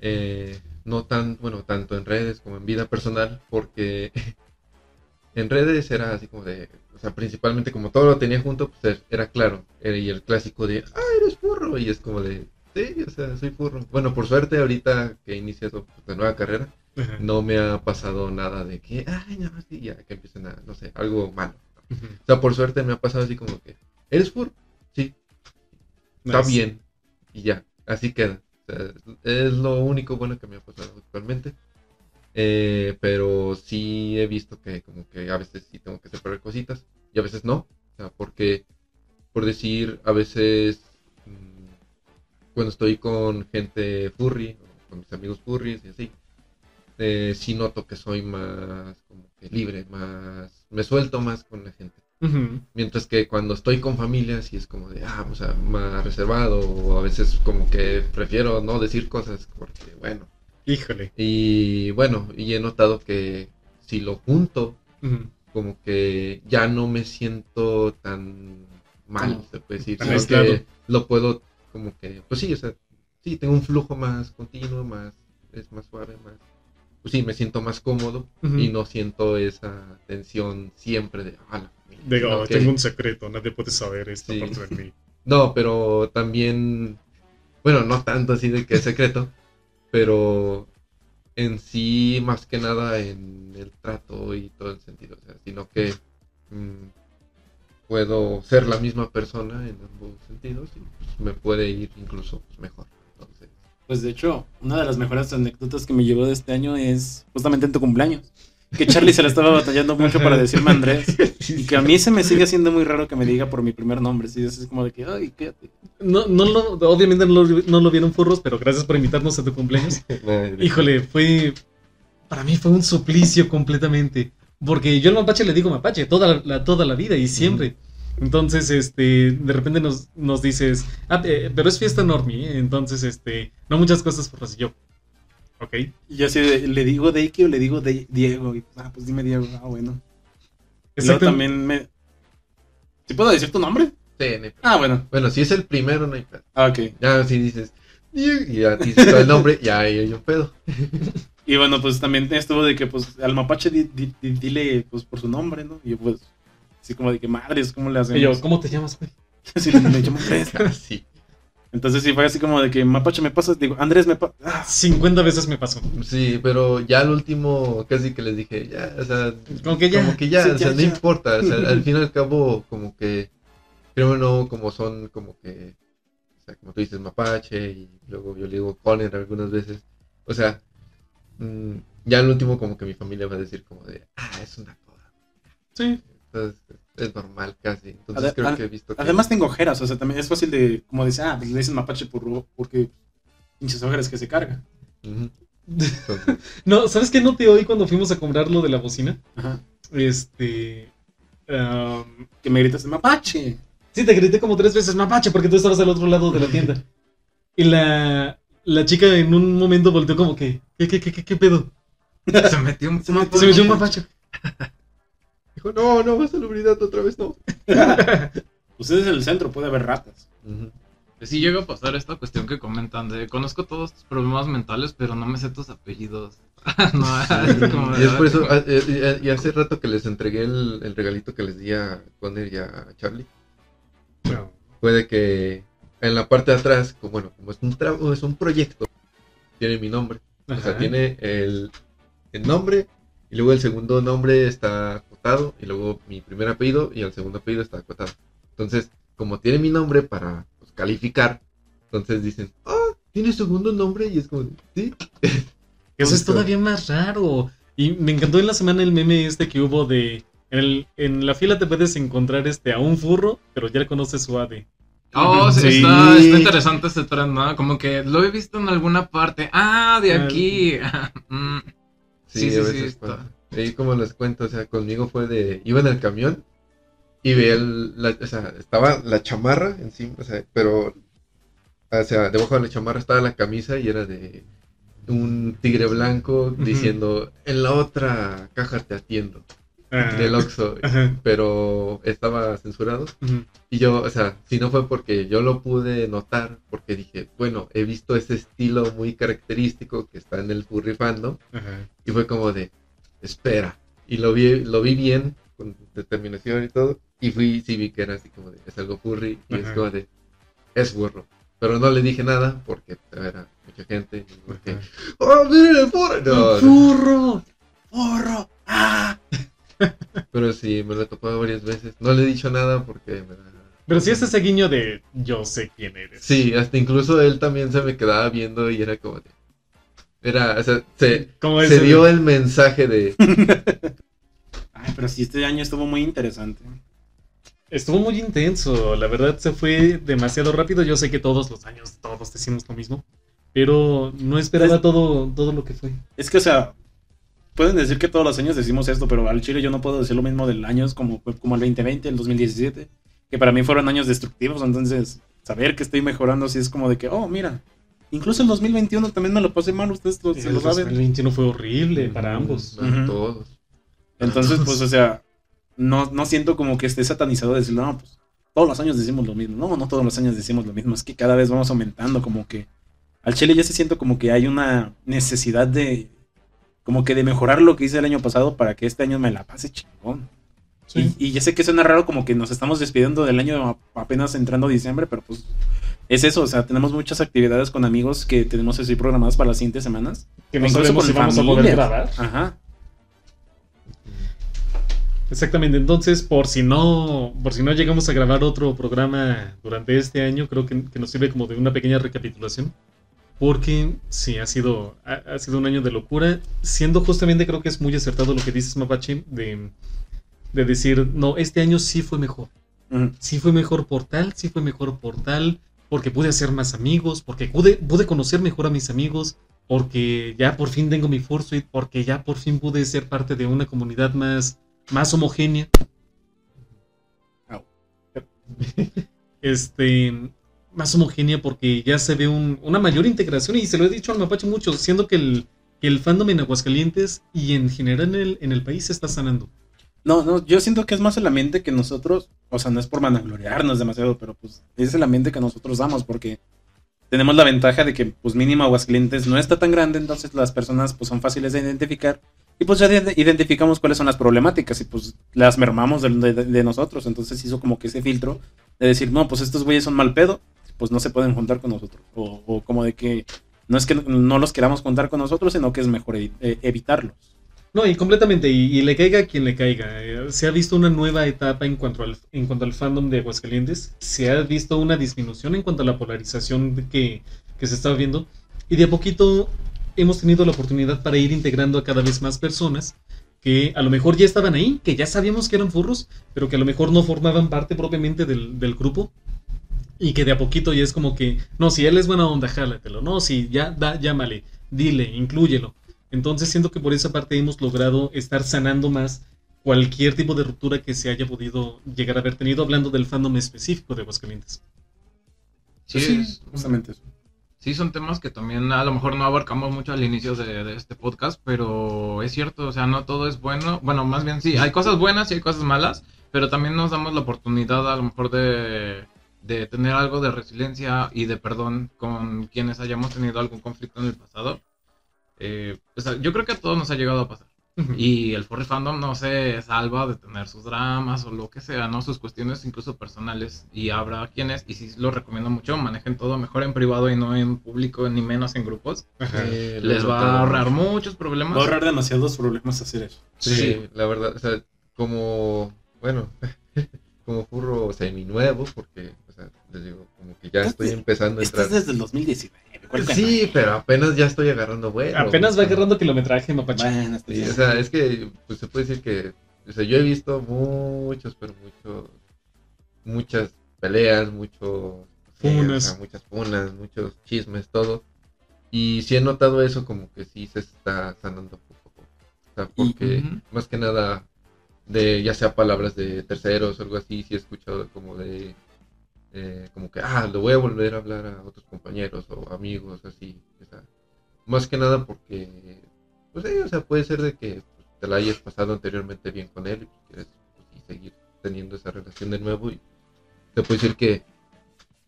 Eh, no tan, bueno, tanto en redes como en vida personal, porque en redes era así como de, o sea, principalmente como todo lo tenía junto, pues era claro, era- y el clásico de, ah, eres burro, y es como de, Sí, o sea, soy furro. Bueno, por suerte ahorita que inicia eso, pues, la nueva carrera, Ajá. no me ha pasado nada de que, ay, no, sí, ya, que empiecen a, no sé, algo malo. O sea, por suerte me ha pasado así como que, ¿eres furro? Sí, está bien. Y ya, así queda. O sea, es lo único bueno que me ha pasado actualmente. Eh, pero sí he visto que como que a veces sí tengo que separar cositas y a veces no. O sea, porque, por decir, a veces mm, cuando estoy con gente furry, o con mis amigos furries y así, eh, sí noto que soy más como libre, más, me suelto más con la gente. Mientras que cuando estoy con familia, sí es como de, ah, o sea, más reservado, o a veces como que prefiero no decir cosas, porque bueno. Híjole. Y bueno, y he notado que si lo junto, como que ya no me siento tan mal, se puede decir, sino que lo puedo como que, pues sí, o sea, sí, tengo un flujo más continuo, más, es más suave, más, pues sí, me siento más cómodo y no siento esa tensión siempre de, ah, la familia", Digo, sino que- tengo un secreto, nadie puede saber esta Sí. parte de mí. No, pero también, bueno, no tanto así de que es secreto, pero en sí, más que nada en el trato y todo el sentido, o sea, sino que mm, puedo ser la misma persona en ambos sentidos y pues, me puede ir incluso pues, mejor. Pues de hecho, una de las mejores anécdotas que me llevó de este año es justamente en tu cumpleaños. Que Charlie se la estaba batallando mucho para decirme Andrés. Y que a mí se me sigue haciendo muy raro que me diga por mi primer nombre. Sí, es como de que, ay, quédate. No, no lo, obviamente no lo, no lo vieron furros, pero gracias por invitarnos a tu cumpleaños. Híjole, fue. Para mí fue un suplicio completamente. Porque yo al mapache le digo mapache toda la, toda la vida y siempre. Entonces, este, de repente nos, nos dices, ah, eh, pero es fiesta normie, ¿eh? entonces, este, no muchas cosas furras. Y yo, ok. Y yo así de, le digo Deiki o le digo de Diego. Y, ah, pues dime Diego. Ah, bueno. Y luego Exactam- también me. ¿Sí puedo decir tu nombre? Sí, no. Ah, bueno. bueno, si es el primero, no hay pedo. Ah, ok. Ya si dices, y ya dices todo el nombre, ya hay un pedo. Y bueno, pues también estuvo de que, pues, al mapache di- di- di- dile, pues, por su nombre, ¿no? Y yo, pues, así como de que, madres, ¿cómo le hacemos? Y yo, ¿cómo te llamas, güey? Así le, le llamo Andrés. sí. Entonces sí fue así como de que, mapache, me pasas, digo, Andrés, me pasas. Ah, 50 veces me pasó. Sí, pero ya al último casi que les dije, ya, o sea, Como que ya. como que ya, sí, o sea, ya, no ya. importa, o sea, al fin y al cabo, como que, primero no, como son, como que, o sea, como tú dices, mapache, y luego yo le digo Conner algunas veces, o sea, mm, ya al último como que mi familia va a decir como de, ah, es una coda, Sí. Es normal casi, entonces creo ad- que he visto que... Además tengo ojeras, o sea, también es fácil de, como dice, ah, pues le dicen mapache por, porque pinches ojeras que se carga. Ujú. Entonces, No, ¿sabes qué no te oí cuando fuimos a comprar lo de la bocina? Ajá. Este. Que me gritas, mapache. sí, te grité como tres veces, mapache, porque tú estabas al otro lado de la tienda. Y la, la chica en un momento volteó como que, ¿qué, qué, qué, qué, qué pedo? Se metió un Se metió un mapache. dijo, no, no, va a salubridad otra vez, no. Ustedes en el centro puede haber ratas. Ujú. Sí llega a pasar esta cuestión que comentan de conozco todos tus problemas mentales, pero no me sé tus apellidos. no, es como Y es por eso, ah, eh, y hace rato que les entregué el, el regalito que les di a Conner y a Charlie. Puede que en la parte de atrás, como, bueno, como es un, tra- es un proyecto, tiene mi nombre. O sea, tiene el, el nombre y luego el segundo nombre está acotado y luego mi primer apellido y el segundo apellido está acotado. Entonces, como tiene mi nombre para pues, calificar, entonces dicen, ah, tiene segundo nombre y es como, sí. Eso es todavía más raro. Y me encantó en la semana el meme este que hubo de. En, el- en la fila te puedes encontrar este a un furro, pero ya conoces su ave. Oh, sí, Sí. Está, está interesante ese tren, ¿no? Como que lo he visto en alguna parte. Ah, de Ah, aquí. Mm, Sí, sí, a sí, veces está. Y como les cuento, o sea, conmigo fue de, iba en el camión y veía, el- la, o sea, estaba la chamarra encima, o sea, pero, o sea, debajo de la chamarra estaba la camisa y era de un tigre blanco diciendo, en la otra caja te atiendo, Ah, del Oxxo, pero estaba censurado. Y yo, o sea, si no fue porque yo lo pude notar, porque dije, bueno, he visto ese estilo muy característico que está en el furry fandom, y fue como de, espera. Y lo vi, lo vi bien, con determinación y todo. Y fui, sí vi que era así como de, es algo furry. Y es como de, es burro. Pero no le dije nada porque era mucha gente. Porque. ¡oh, miren el furro! No. ¡Furro! ¡Porro! ¡Ah! Pero sí, me lo topado varias veces. No le he dicho nada porque me da... Pero sí es ese guiño de yo sé quién eres. Sí, hasta incluso él también se me quedaba viendo y era como de... Era, o sea, se, se dio el mensaje de... Ay, pero sí, este año estuvo muy interesante. Estuvo muy intenso, la verdad se fue demasiado rápido. Yo sé que todos los años todos decimos lo mismo, pero no esperaba todo, todo lo que fue. Es que, o sea, pueden decir que todos los años decimos esto, pero al Chile yo no puedo decir lo mismo del años como, como el 2020, el 2017, que para mí fueron años destructivos. Entonces, saber que estoy mejorando así es como de que, oh, mira, incluso el 2021 también me lo pasé mal, ustedes lo, se El lo saben. 2021 fue horrible para ambos. Para todos. Entonces, pues, o sea, no, no siento como que esté satanizado decir, no, pues, todos los años decimos lo mismo. No, no todos los años decimos lo mismo. Es que cada vez vamos aumentando, como que al Chile ya se siento como que hay una necesidad de, como que de mejorar lo que hice el año pasado para que este año me la pase chingón. Sí. Y, y ya sé que suena raro como que nos estamos despidiendo del año apenas entrando diciembre, pero pues es eso, o sea, tenemos muchas actividades con amigos que tenemos así programadas para las siguientes semanas. Que no sabemos si vamos a poder grabar. Ajá. Exactamente, entonces por si no por si no llegamos a grabar otro programa durante este año, creo que, que nos sirve como de una pequeña recapitulación. Porque sí, ha sido, ha, ha sido un año de locura, siendo justamente creo que es muy acertado lo que dices Mapache, de, de decir, no, este año sí fue mejor. Sí fue mejor por tal, sí fue mejor por tal, porque pude hacer más amigos, porque pude, pude conocer mejor a mis amigos, porque ya por fin tengo mi Fursuit, porque ya por fin pude ser parte de una comunidad más, más homogénea. Este, más homogénea porque ya se ve un- una mayor integración y se lo he dicho al Mapache mucho, siendo que el, que el fandom en Aguascalientes y en general en el, en el país se está sanando. No, no, yo siento que es más el ambiente que nosotros, o sea, no es por vanagloriarnos demasiado, pero pues es el ambiente que nosotros damos, porque tenemos la ventaja de que, pues mínimo Aguascalientes no está tan grande, entonces las personas pues son fáciles de identificar, y pues ya de- identificamos cuáles son las problemáticas, y pues las mermamos de, de- de nosotros, entonces hizo como que ese filtro de decir, no, pues estos güeyes son mal pedo, pues no se pueden juntar con nosotros, o, o como de que no es que no los queramos juntar con nosotros, sino que es mejor eh, evitarlos. No, y completamente, y, le caiga a quien le caiga. Se ha visto una nueva etapa en cuanto, al, en cuanto al fandom de Aguascalientes. Se ha visto una disminución en cuanto a la polarización que, que se está viendo. Y de a poquito hemos tenido la oportunidad para ir integrando a cada vez más personas que a lo mejor ya estaban ahí, que ya sabíamos que eran furros, pero que a lo mejor no formaban parte propiamente del, del grupo. Y que de a poquito ya es como que, no, si él es buena onda, jálatelo. No, si ya, da, llámale. dile, inclúyelo. Entonces siento que por esa parte hemos logrado estar sanando más cualquier tipo de ruptura que se haya podido llegar a haber tenido, hablando del fandom específico de Aguascalientes. Sí, sí, es- justamente eso. Sí, son temas que también a lo mejor no abarcamos mucho al inicio de, de este podcast, pero es cierto, o sea, no todo es bueno. Bueno, más bien sí, hay cosas buenas y hay cosas malas, pero también nos damos la oportunidad a lo mejor de, de tener algo de resiliencia y de perdón con quienes hayamos tenido algún conflicto en el pasado. Eh, o sea, yo creo que a todos nos ha llegado a pasar. Y el furry fandom no se salva de tener sus dramas o lo que sea, ¿no? Sus cuestiones incluso personales. Y habrá quienes, y sí lo recomiendo mucho, manejen todo mejor en privado y no en público, ni menos en grupos. Ajá. Eh, Les va a ahorrar mucho. muchos problemas. Va a ahorrar demasiados problemas hacer eso. Sí, Sí. la verdad, o sea, como, bueno, como furro semi-nuevo, porque, o sea, les digo, como que ya estoy Este- empezando a Este entrar. es desde el 2019. ¿Cuál Sí, pero apenas ya estoy agarrando vuelo. Apenas va agarrando kilometraje, mapache. Bueno, Sí, o sea, es que pues, se puede decir que, o sea, yo he visto muchos, pero muchos, muchas peleas, muchos, sí, o Funas. sea, muchas funas, muchos chismes, todo. Y sí he notado eso como que sí se está sanando poco a poco. O sea, Y- porque más que nada de ya sea palabras de terceros o algo así, sí he escuchado como de eh, como que ah, le voy a volver a hablar a otros compañeros o amigos así, o sea, más que nada porque pues sí, o sea, puede ser de que pues, te la hayas pasado anteriormente bien con él y pues, quieres pues, seguir teniendo esa relación de nuevo y te puede decir que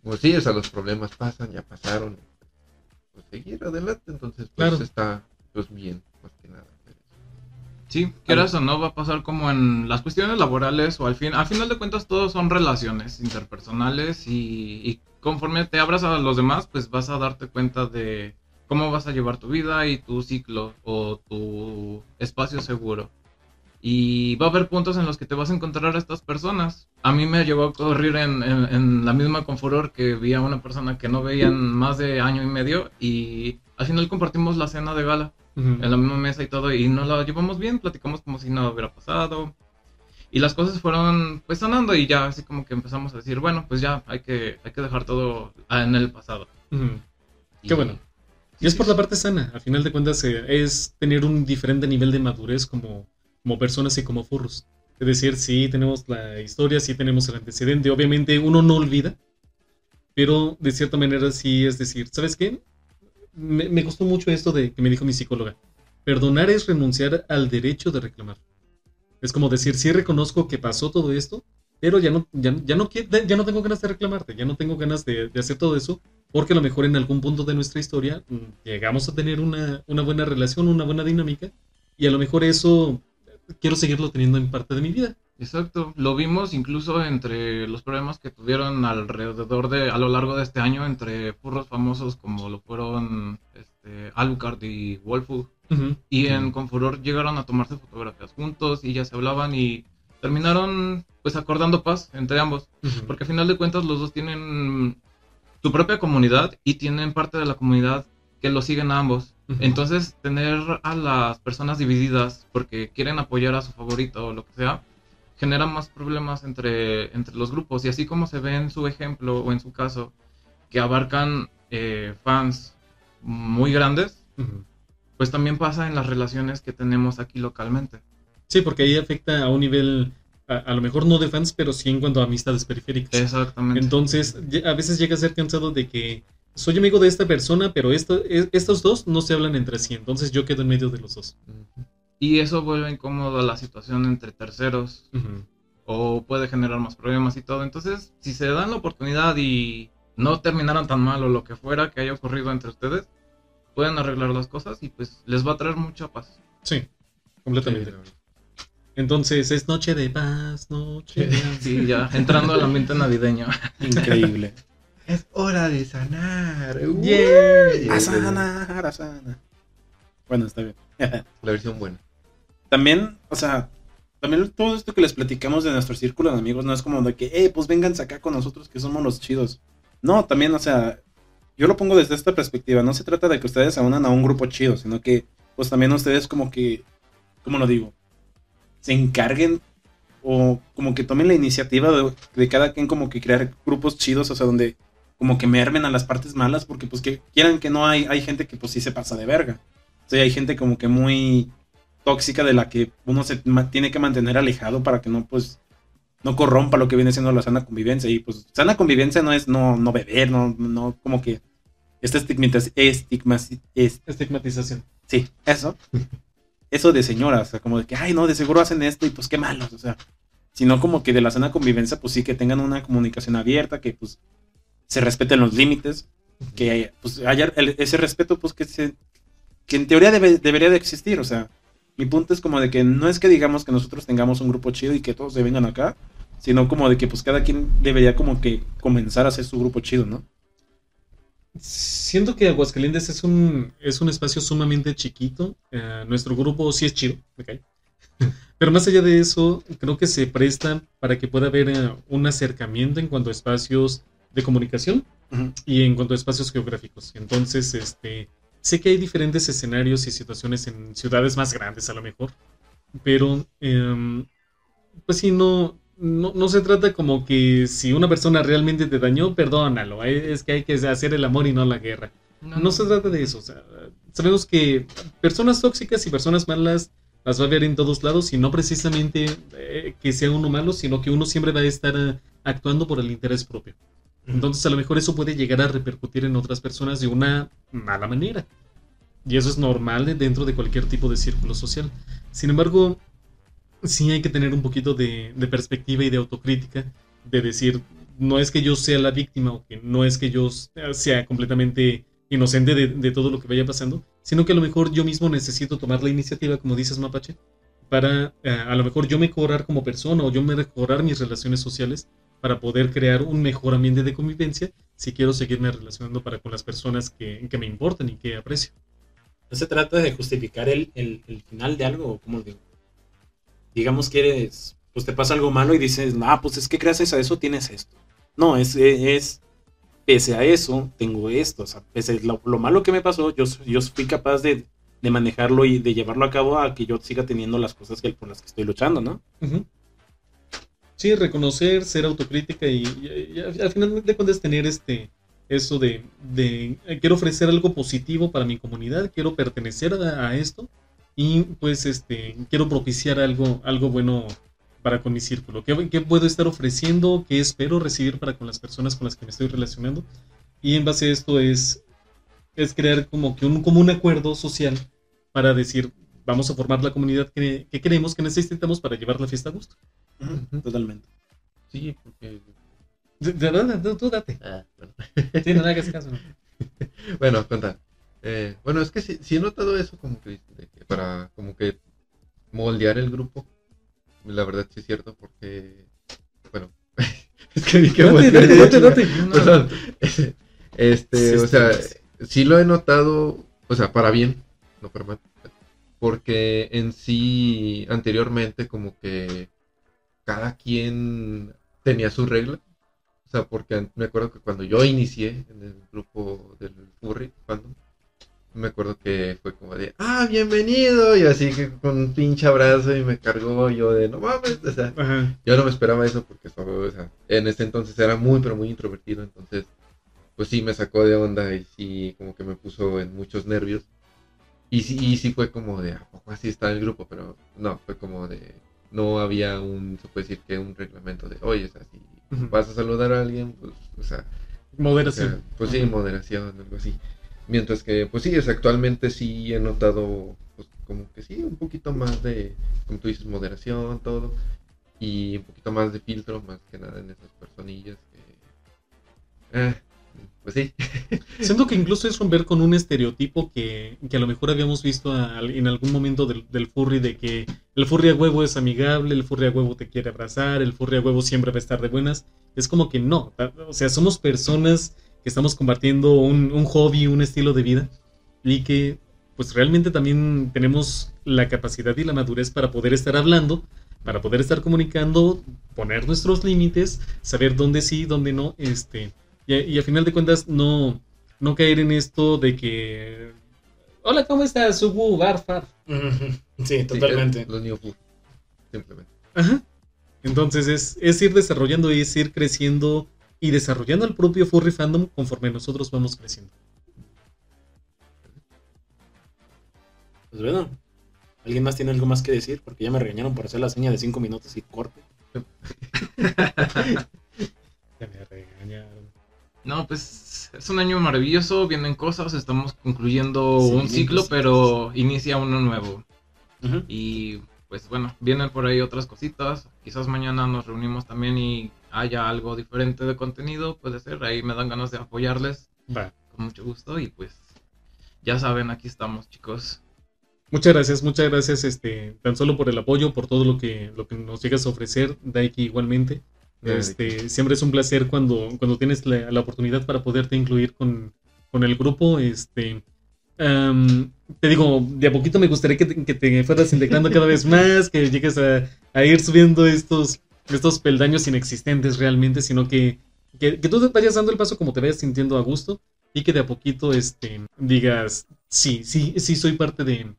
pues sí, o sea, los problemas pasan, ya pasaron, pues seguir adelante, entonces pues Claro. está pues bien, más que nada. Sí, quieras o no, va a pasar como en las cuestiones laborales o al fin, al final de cuentas todos son relaciones interpersonales y, conforme te abras a los demás, pues vas a darte cuenta de cómo vas a llevar tu vida y tu ciclo o tu espacio seguro. Y va a haber puntos en los que te vas a encontrar a estas personas. A mí me llegó a en- en la misma Confuror que vi a una persona que no veían más de año y medio y al final compartimos la cena de gala Ujú. en la misma mesa y todo, y nos la llevamos bien, platicamos como si nada hubiera pasado. Y las cosas fueron pues sanando y ya así como que empezamos a decir, bueno, pues ya hay que, hay que dejar todo en el pasado. Ujú. Y- Qué bueno. Y es por la parte sana, a final de cuentas eh, es tener un diferente nivel de madurez como, como personas y como furros. Es decir, sí tenemos la historia, sí tenemos el antecedente, obviamente uno no olvida, pero de cierta manera sí es decir, ¿sabes qué? Me, me gustó mucho esto de que me dijo mi psicóloga. Perdonar es renunciar al derecho de reclamar. Es como decir, sí reconozco que pasó todo esto, pero ya no, ya, ya no, ya no tengo ganas de reclamarte, ya no tengo ganas de, de hacer todo eso, porque a lo mejor en algún punto de nuestra historia mm, llegamos a tener una, una buena relación, una buena dinámica, y a lo mejor eso quiero seguirlo teniendo en parte de mi vida. Exacto, lo vimos incluso entre los problemas que tuvieron alrededor de, a lo largo de este año, entre furros famosos como lo fueron este, Alucard y Wolfug. Y en Confuror llegaron a tomarse fotografías juntos y ya se hablaban y terminaron pues acordando paz entre ambos. Porque al final de cuentas los dos tienen su propia comunidad y tienen parte de la comunidad que los siguen a ambos. Entonces tener a las personas divididas porque quieren apoyar a su favorito o lo que sea, genera más problemas entre, entre los grupos. Y así como se ve en su ejemplo o en su caso, que abarcan eh, fans muy grandes, Ujú. pues también pasa en las relaciones que tenemos aquí localmente. Sí, porque ahí afecta a un nivel, a, a lo mejor no de fans, pero sí en cuanto a amistades periféricas. Exactamente. Entonces, a veces llega a ser cansado de que soy amigo de esta persona, pero esto, e- estos dos no se hablan entre sí, entonces yo quedo en medio de los dos. Ujú. Y eso vuelve incómoda la situación entre terceros o puede generar más problemas y todo. Entonces, si se dan la oportunidad y no terminaran tan mal o lo que fuera que haya ocurrido entre ustedes, pueden arreglar las cosas y pues les va a traer mucha paz. Sí, completamente. Sí. Entonces es noche de paz, noche de. Sí, ya entrando al ambiente navideño. Increíble. Es hora de sanar. A sanar, a sanar. Bueno, está bien. La versión buena. También, o sea, también todo esto que les platicamos de nuestro círculo de amigos no es como de que, eh, pues vénganse acá con nosotros que somos los chidos. No, también, o sea, yo lo pongo desde esta perspectiva. No se trata de que ustedes se unan a un grupo chido, sino que, pues también ustedes como que, ¿cómo lo digo? Se encarguen o como que tomen la iniciativa de, de cada quien como que crear grupos chidos, o sea, donde como que mermen a las partes malas, porque pues que quieran que no hay, hay gente que pues sí se pasa de verga. O sea, hay gente como que muy tóxica de la que uno se tiene que mantener alejado para que no pues no corrompa lo que viene siendo la sana convivencia. Y pues sana convivencia no es no, no beber, no, no como que esta estigmatización, Estigmatización. Sí, eso. Eso de señoras, o sea, como de que, ay, no, de seguro hacen esto y pues qué malos, o sea. Sino como que de la sana convivencia, pues sí, que tengan una comunicación abierta, que pues se respeten los límites, que pues haya el- ese respeto, pues que se, que en teoría debe- debería de existir, o sea. Mi punto es como de que no es que digamos que nosotros tengamos un grupo chido y que todos se vengan acá, sino como de que pues cada quien debería como que comenzar a hacer su grupo chido, ¿no? Siento que Aguascalientes es un, es un espacio sumamente chiquito. Eh, nuestro grupo sí es chido, cae. Pero más allá de eso, creo que se presta para que pueda haber eh, un acercamiento en cuanto a espacios de comunicación y en cuanto a espacios geográficos. Entonces, este, sé que hay diferentes escenarios y situaciones en ciudades más grandes a lo mejor, pero em, pues sí, no, no, no se trata como que si una persona realmente te dañó, perdónalo. Es que hay que hacer el amor y no la guerra. No se trata de eso. o sea, sabemos que personas tóxicas y personas malas las va a ver en todos lados y no precisamente eh, que sea uno malo, sino que uno siempre va a estar eh, actuando por el interés propio. Entonces a lo mejor eso puede llegar a repercutir en otras personas de una mala manera. Y eso es normal de- dentro de cualquier tipo de círculo social. Sin embargo, sí hay que tener un poquito de, de perspectiva y de autocrítica, de decir, no es que yo sea la víctima o que no es que yo sea completamente inocente de, de todo lo que vaya pasando, sino que a lo mejor yo mismo necesito tomar la iniciativa, como dices Mapache, para eh, a lo mejor yo mejorar como persona o yo mejorar mis relaciones sociales para poder crear un mejor ambiente de convivencia si quiero seguirme relacionando para con las personas que, que me importan y que aprecio. No se trata de justificar el, el- el final de algo, como digo. Digamos que eres, pues te pasa algo malo y dices, ah, pues es que gracias a eso tienes esto. No, es, es pese a eso, tengo esto. O sea, pese a lo, lo malo que me pasó, yo, yo fui capaz de, de manejarlo y de llevarlo a cabo a que yo siga teniendo las cosas que, por las que estoy luchando, ¿no? Ujú. Sí, reconocer, ser autocrítica y, y- y al al final de cuentas tener este eso de, de, eh, quiero ofrecer algo positivo para mi comunidad, quiero pertenecer a, a esto y pues este quiero propiciar algo, algo bueno para con mi círculo. ¿Qué, qué puedo estar ofreciendo? ¿Qué espero recibir para con las personas con las que me estoy relacionando? Y en base a esto es, es crear como que un, como un acuerdo social para decir, vamos a formar la comunidad que, que queremos, que necesitamos para llevar la fiesta a gusto. Totalmente. Sí, porque. De, tú- tú date. Ah, bueno. Sí, no le hagas caso. Bueno, cuenta. Eh, bueno, es que sí, sí he notado eso como que, para como que moldear el grupo. La verdad sí es cierto porque bueno, es que que Date, date, date, date. perdón. Este, Sí, o sea, sí lo he notado, o sea, para bien, no para mal. Porque en sí anteriormente como que cada quien tenía su regla. O sea, porque me acuerdo que cuando yo inicié en el grupo del Furry fandom, me acuerdo que fue como de, ah, bienvenido, y así que con un pinche abrazo y me cargó yo de, no mames, o sea, Ajá. yo no me esperaba eso porque o sea, en ese entonces era muy, pero muy introvertido, entonces, pues sí, me sacó de onda y sí, como que me puso en muchos nervios. Y sí, y sí fue como de, ¿a poco así está el grupo? Pero no, fue como de, no había un, se puede decir que un reglamento de, oye, o sea, si vas a saludar a alguien, pues, o sea, o sea, Moderación. pues sí, moderación, algo así. Mientras que, pues sí, es, actualmente sí he notado, pues como que sí, un poquito más de, como tú dices, moderación, todo. Y un poquito más de filtro, más que nada en esas personillas que... eh, pues sí. Siento que incluso es romper con un estereotipo que, que a lo mejor habíamos visto a- en algún momento del, del furry, de que el furry a huevo es amigable, el furry a huevo te quiere abrazar, el furry a huevo siempre va a estar de buenas. Es como que no, o sea, somos personas que estamos compartiendo un, un hobby, un estilo de vida y que pues realmente también tenemos la capacidad y la madurez para poder estar hablando, para poder estar comunicando, poner nuestros límites, saber dónde sí, dónde no, este, y, a- y a final de cuentas no, no caer en esto de que, hola, ¿cómo estás? Subu, Barfar. Sí, Sí, totalmente. Los New Food, simplemente. Ajá. Entonces es, es ir desarrollando y es ir creciendo y desarrollando el propio furry fandom conforme nosotros vamos creciendo. Pues bueno, ¿alguien más tiene algo más que decir? Porque ya me regañaron por hacer la seña de 5 minutos y corte. No, pues es un año maravilloso, vienen cosas, estamos concluyendo Sí, un ciclo, cosas. pero inicia uno nuevo. Y pues bueno, vienen por ahí otras cositas. Quizás mañana nos reunimos también y haya algo diferente de contenido, puede ser. Ahí me dan ganas de apoyarles con mucho gusto y pues ya saben, aquí estamos chicos. Muchas gracias, muchas gracias, este, tan solo por el apoyo, por todo lo que, lo que nos llegas a ofrecer, Daiki igualmente. Este, siempre es un placer cuando, cuando tienes la, oportunidad para poderte incluir con, con el grupo. Este, te digo, de a poquito me gustaría que te, que te fueras integrando cada vez más, que llegues a, a ir subiendo estos, estos peldaños inexistentes realmente, sino que, que, tú vayas dando el paso como te vayas sintiendo a gusto y que de a poquito este, digas, sí, sí, sí soy parte de,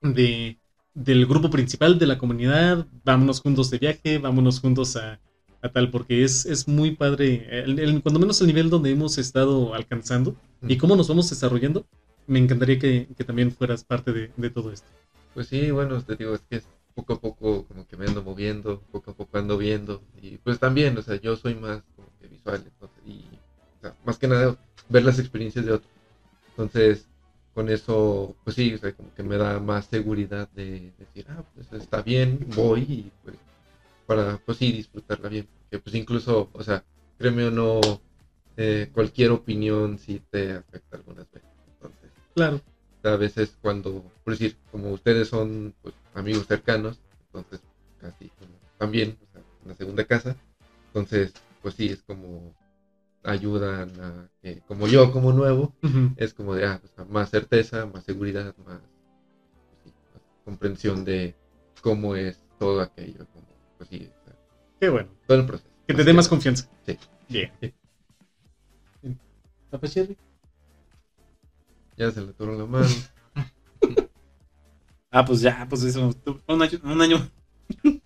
de, del grupo principal de la comunidad, vámonos juntos de viaje, vámonos juntos a, a tal, porque es, es muy padre, el- el- cuando menos el nivel donde hemos estado alcanzando y cómo nos vamos desarrollando, me encantaría que, que también fueras parte de, de todo esto. Pues sí, bueno, te digo, es que es poco a poco como que me ando moviendo, poco a poco ando viendo. Y pues también, o sea, yo soy más como que visual, entonces, y o sea, más que nada ver las experiencias de otros. Entonces, con eso, pues sí, o sea, como que me da más seguridad de decir, ah, pues está bien, voy y pues para, pues sí, disfrutarla bien. Que pues incluso, o sea, créeme o no, eh, cualquier opinión sí te afecta algunas veces. Entonces, Claro. a veces cuando, por decir, como ustedes son pues, amigos cercanos, entonces casi como también, o sea, en la segunda casa, entonces pues sí, es como ayudan a que, como yo, como nuevo, es como de, ah, o sea, más certeza, más seguridad, más, pues sí, más comprensión de cómo es todo aquello, como, pues sí, o sea, Qué bueno. todo el proceso. Que te dé más confianza. Sí. Bien. Papá. Ya se le atoró la mano. Ah, pues ya, pues eso. un año. Un año.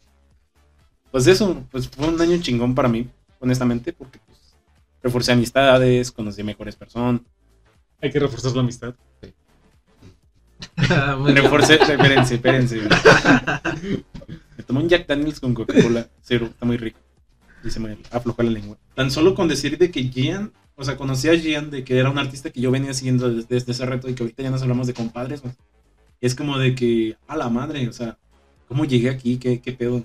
pues eso, pues fue un año chingón para mí, honestamente, porque pues reforcé amistades, conocí mejores personas. Hay que reforzar la amistad. Bien. Reforcé, espérense, espérense. Tomé un Jack Daniels con Coca-Cola cero, está muy rico. Y se me aflojó la lengua. Tan solo con decir de que Gian, o sea, conocí a Gian de que era un artista que yo venía siguiendo desde, desde ese reto y que ahorita ya nos hablamos de compadres. Es como de que, a la madre, o sea, ¿cómo llegué aquí? ¿Qué, qué pedo?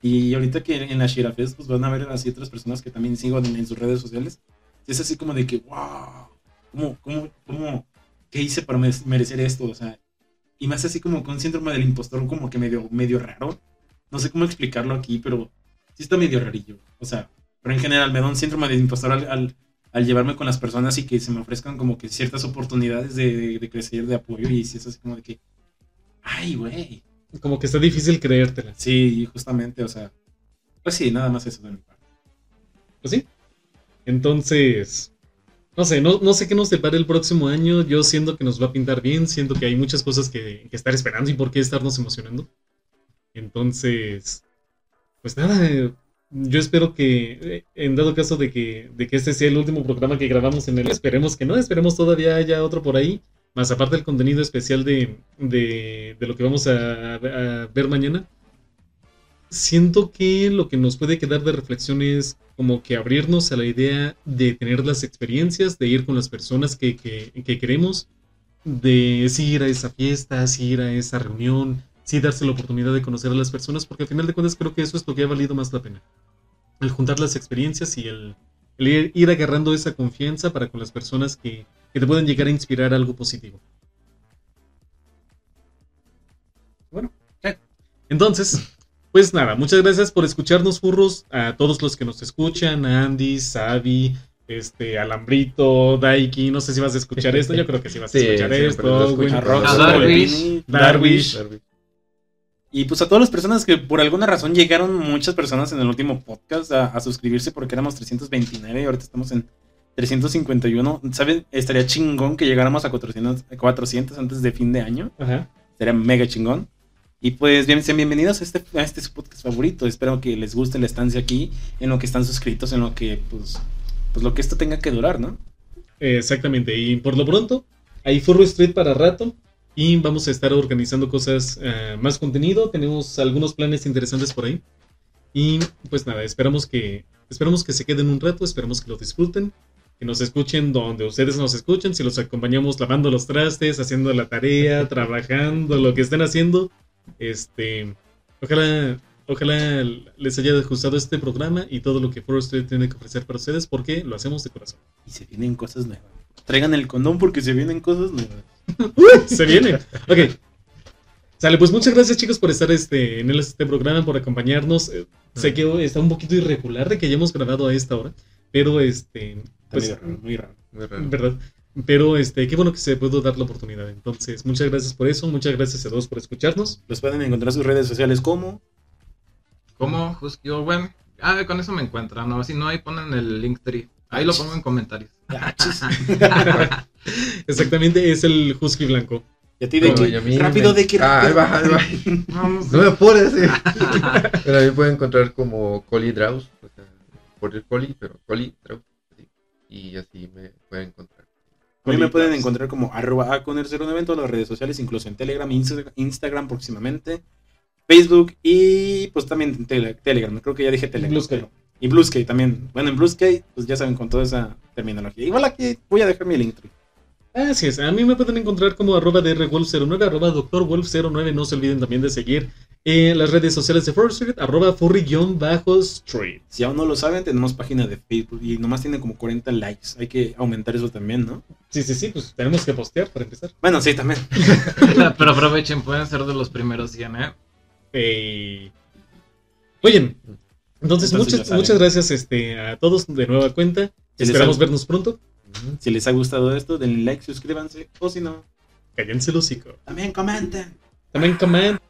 Y ahorita que en la Shira Fest, pues van a ver así otras personas que también sigo en, en sus redes sociales. Es así como de que, wow, ¿cómo, cómo, cómo, qué hice para mere- merecer esto? O sea, y me hace así como con síndrome del impostor, como que medio, medio raro. No sé cómo explicarlo aquí, pero sí está medio rarillo. O sea, pero en general me da un síndrome del impostor al, al, al llevarme con las personas y que se me ofrezcan como que ciertas oportunidades de, de, de crecer, de apoyo. Y si es así como de que, ay, güey. Como que está difícil creértela. Sí, justamente, o sea, pues sí, nada más eso de mi parte. Pues sí. Entonces, no sé, no, no sé qué nos depara el próximo año. Yo siento que nos va a pintar bien, siento que hay muchas cosas que, estar esperando y por qué estarnos emocionando. Entonces, pues nada, eh, yo espero que, eh, en dado caso de que, de que este sea el último programa que grabamos en el, esperemos que no, esperemos todavía haya otro por ahí. Más aparte del contenido especial de, de, lo que vamos a ver mañana siento que lo que nos puede quedar de reflexión es como que abrirnos a la idea de tener las experiencias, de ir con las personas que, que, que queremos, de sí ir a esa fiesta, sí ir a esa reunión, sí darse la oportunidad de conocer a las personas, porque al final de cuentas creo que eso es lo que ha valido más la pena. El juntar las experiencias y el, el ir, ir agarrando esa confianza para con las personas que, que te puedan llegar a inspirar algo positivo. Bueno, entonces, pues nada, muchas gracias por escucharnos, furros, a todos los que nos escuchan, a Andy, Savi, este, Alambrito, Daiki, no sé si vas a escuchar esto, yo creo que sí vas a escuchar esto, escucho. A Rox, A Darwish. Darwish. Darby. Y pues a todas las personas que por alguna razón llegaron muchas personas en el último podcast a, a suscribirse porque éramos 329 y ahorita estamos en 351. ¿Saben? Estaría chingón que llegáramos a 400, 400 antes de fin de año. Ajá. Sería mega chingón. Y pues bien, sean bienvenidos a este, a este su podcast favorito. Espero que les guste la estancia aquí, en lo que están suscritos, en lo que, pues, pues lo que esto tenga que durar, ¿no? Exactamente, y por lo pronto, hay Furro Street para rato y vamos a estar organizando cosas, eh, más contenido, tenemos algunos planes interesantes por ahí. Y pues nada, esperamos que, esperamos que se queden un rato, esperamos que lo disfruten, que nos escuchen donde ustedes nos escuchen, si los acompañamos lavando los trastes, haciendo la tarea, trabajando, lo que estén haciendo. Este, ojalá, ojalá les haya gustado este programa y todo lo que Street tiene que ofrecer para ustedes, porque lo hacemos de corazón. Y se vienen cosas nuevas. Traigan el condón porque se vienen cosas nuevas. Se viene. Ok. Sale, pues muchas gracias chicos por estar este, en este programa, por acompañarnos. Eh, Sé que está un poquito irregular de que hayamos grabado a esta hora, pero este, pues, medio raro, muy raro. Muy raro. ¿verdad? Pero este, qué bueno que se pudo dar la oportunidad. Entonces, muchas gracias por eso, muchas gracias a todos por escucharnos. Los pueden encontrar en sus redes sociales como. ¿Cómo? Husky Owen. Ah, con eso me encuentran, ¿no? Si no, ahí ponen el link tree. Ahí lo pongo en comentarios. Exactamente, es el Husky Blanco. Y a ti, de No, mí Rápido, me- de que. Ah, ahí va, ahí va. Vamos. No me apures. eh. Pero a mí pueden encontrar como Coli Draus. O sea, por el Coli, pero Coli Draus. Y así me pueden encontrar. A mí me pueden encontrar como arroba aconer09 en todas las redes sociales, incluso en Telegram, Insta- Instagram próximamente, Facebook y pues también en Tele- Telegram. Creo que ya dije Telegram. Pero- Y Blue Sky también. Bueno, en Blue Sky, pues ya saben con toda esa terminología. Igual aquí voy a dejar mi link. Así es, a mí me pueden encontrar como arroba drwolf09, arroba doctorwolf09. No se olviden también de seguir en las redes sociales de Furry Street, arroba furry-street. Si aún no lo saben, tenemos página de Facebook y nomás tienen como 40 likes. Hay que aumentar eso también, ¿no? Sí, sí, sí, pues tenemos que postear para empezar. Bueno, sí, también. Pero aprovechen, pueden ser de los primeros 100, ¿eh? Eh, Oye, entonces, muchas, muchas gracias este, a todos de nueva cuenta. Si Esperamos ha- vernos pronto. Si les ha gustado esto, denle like, suscríbanse o si no, Cállense el hocico. también comenten. También comenten.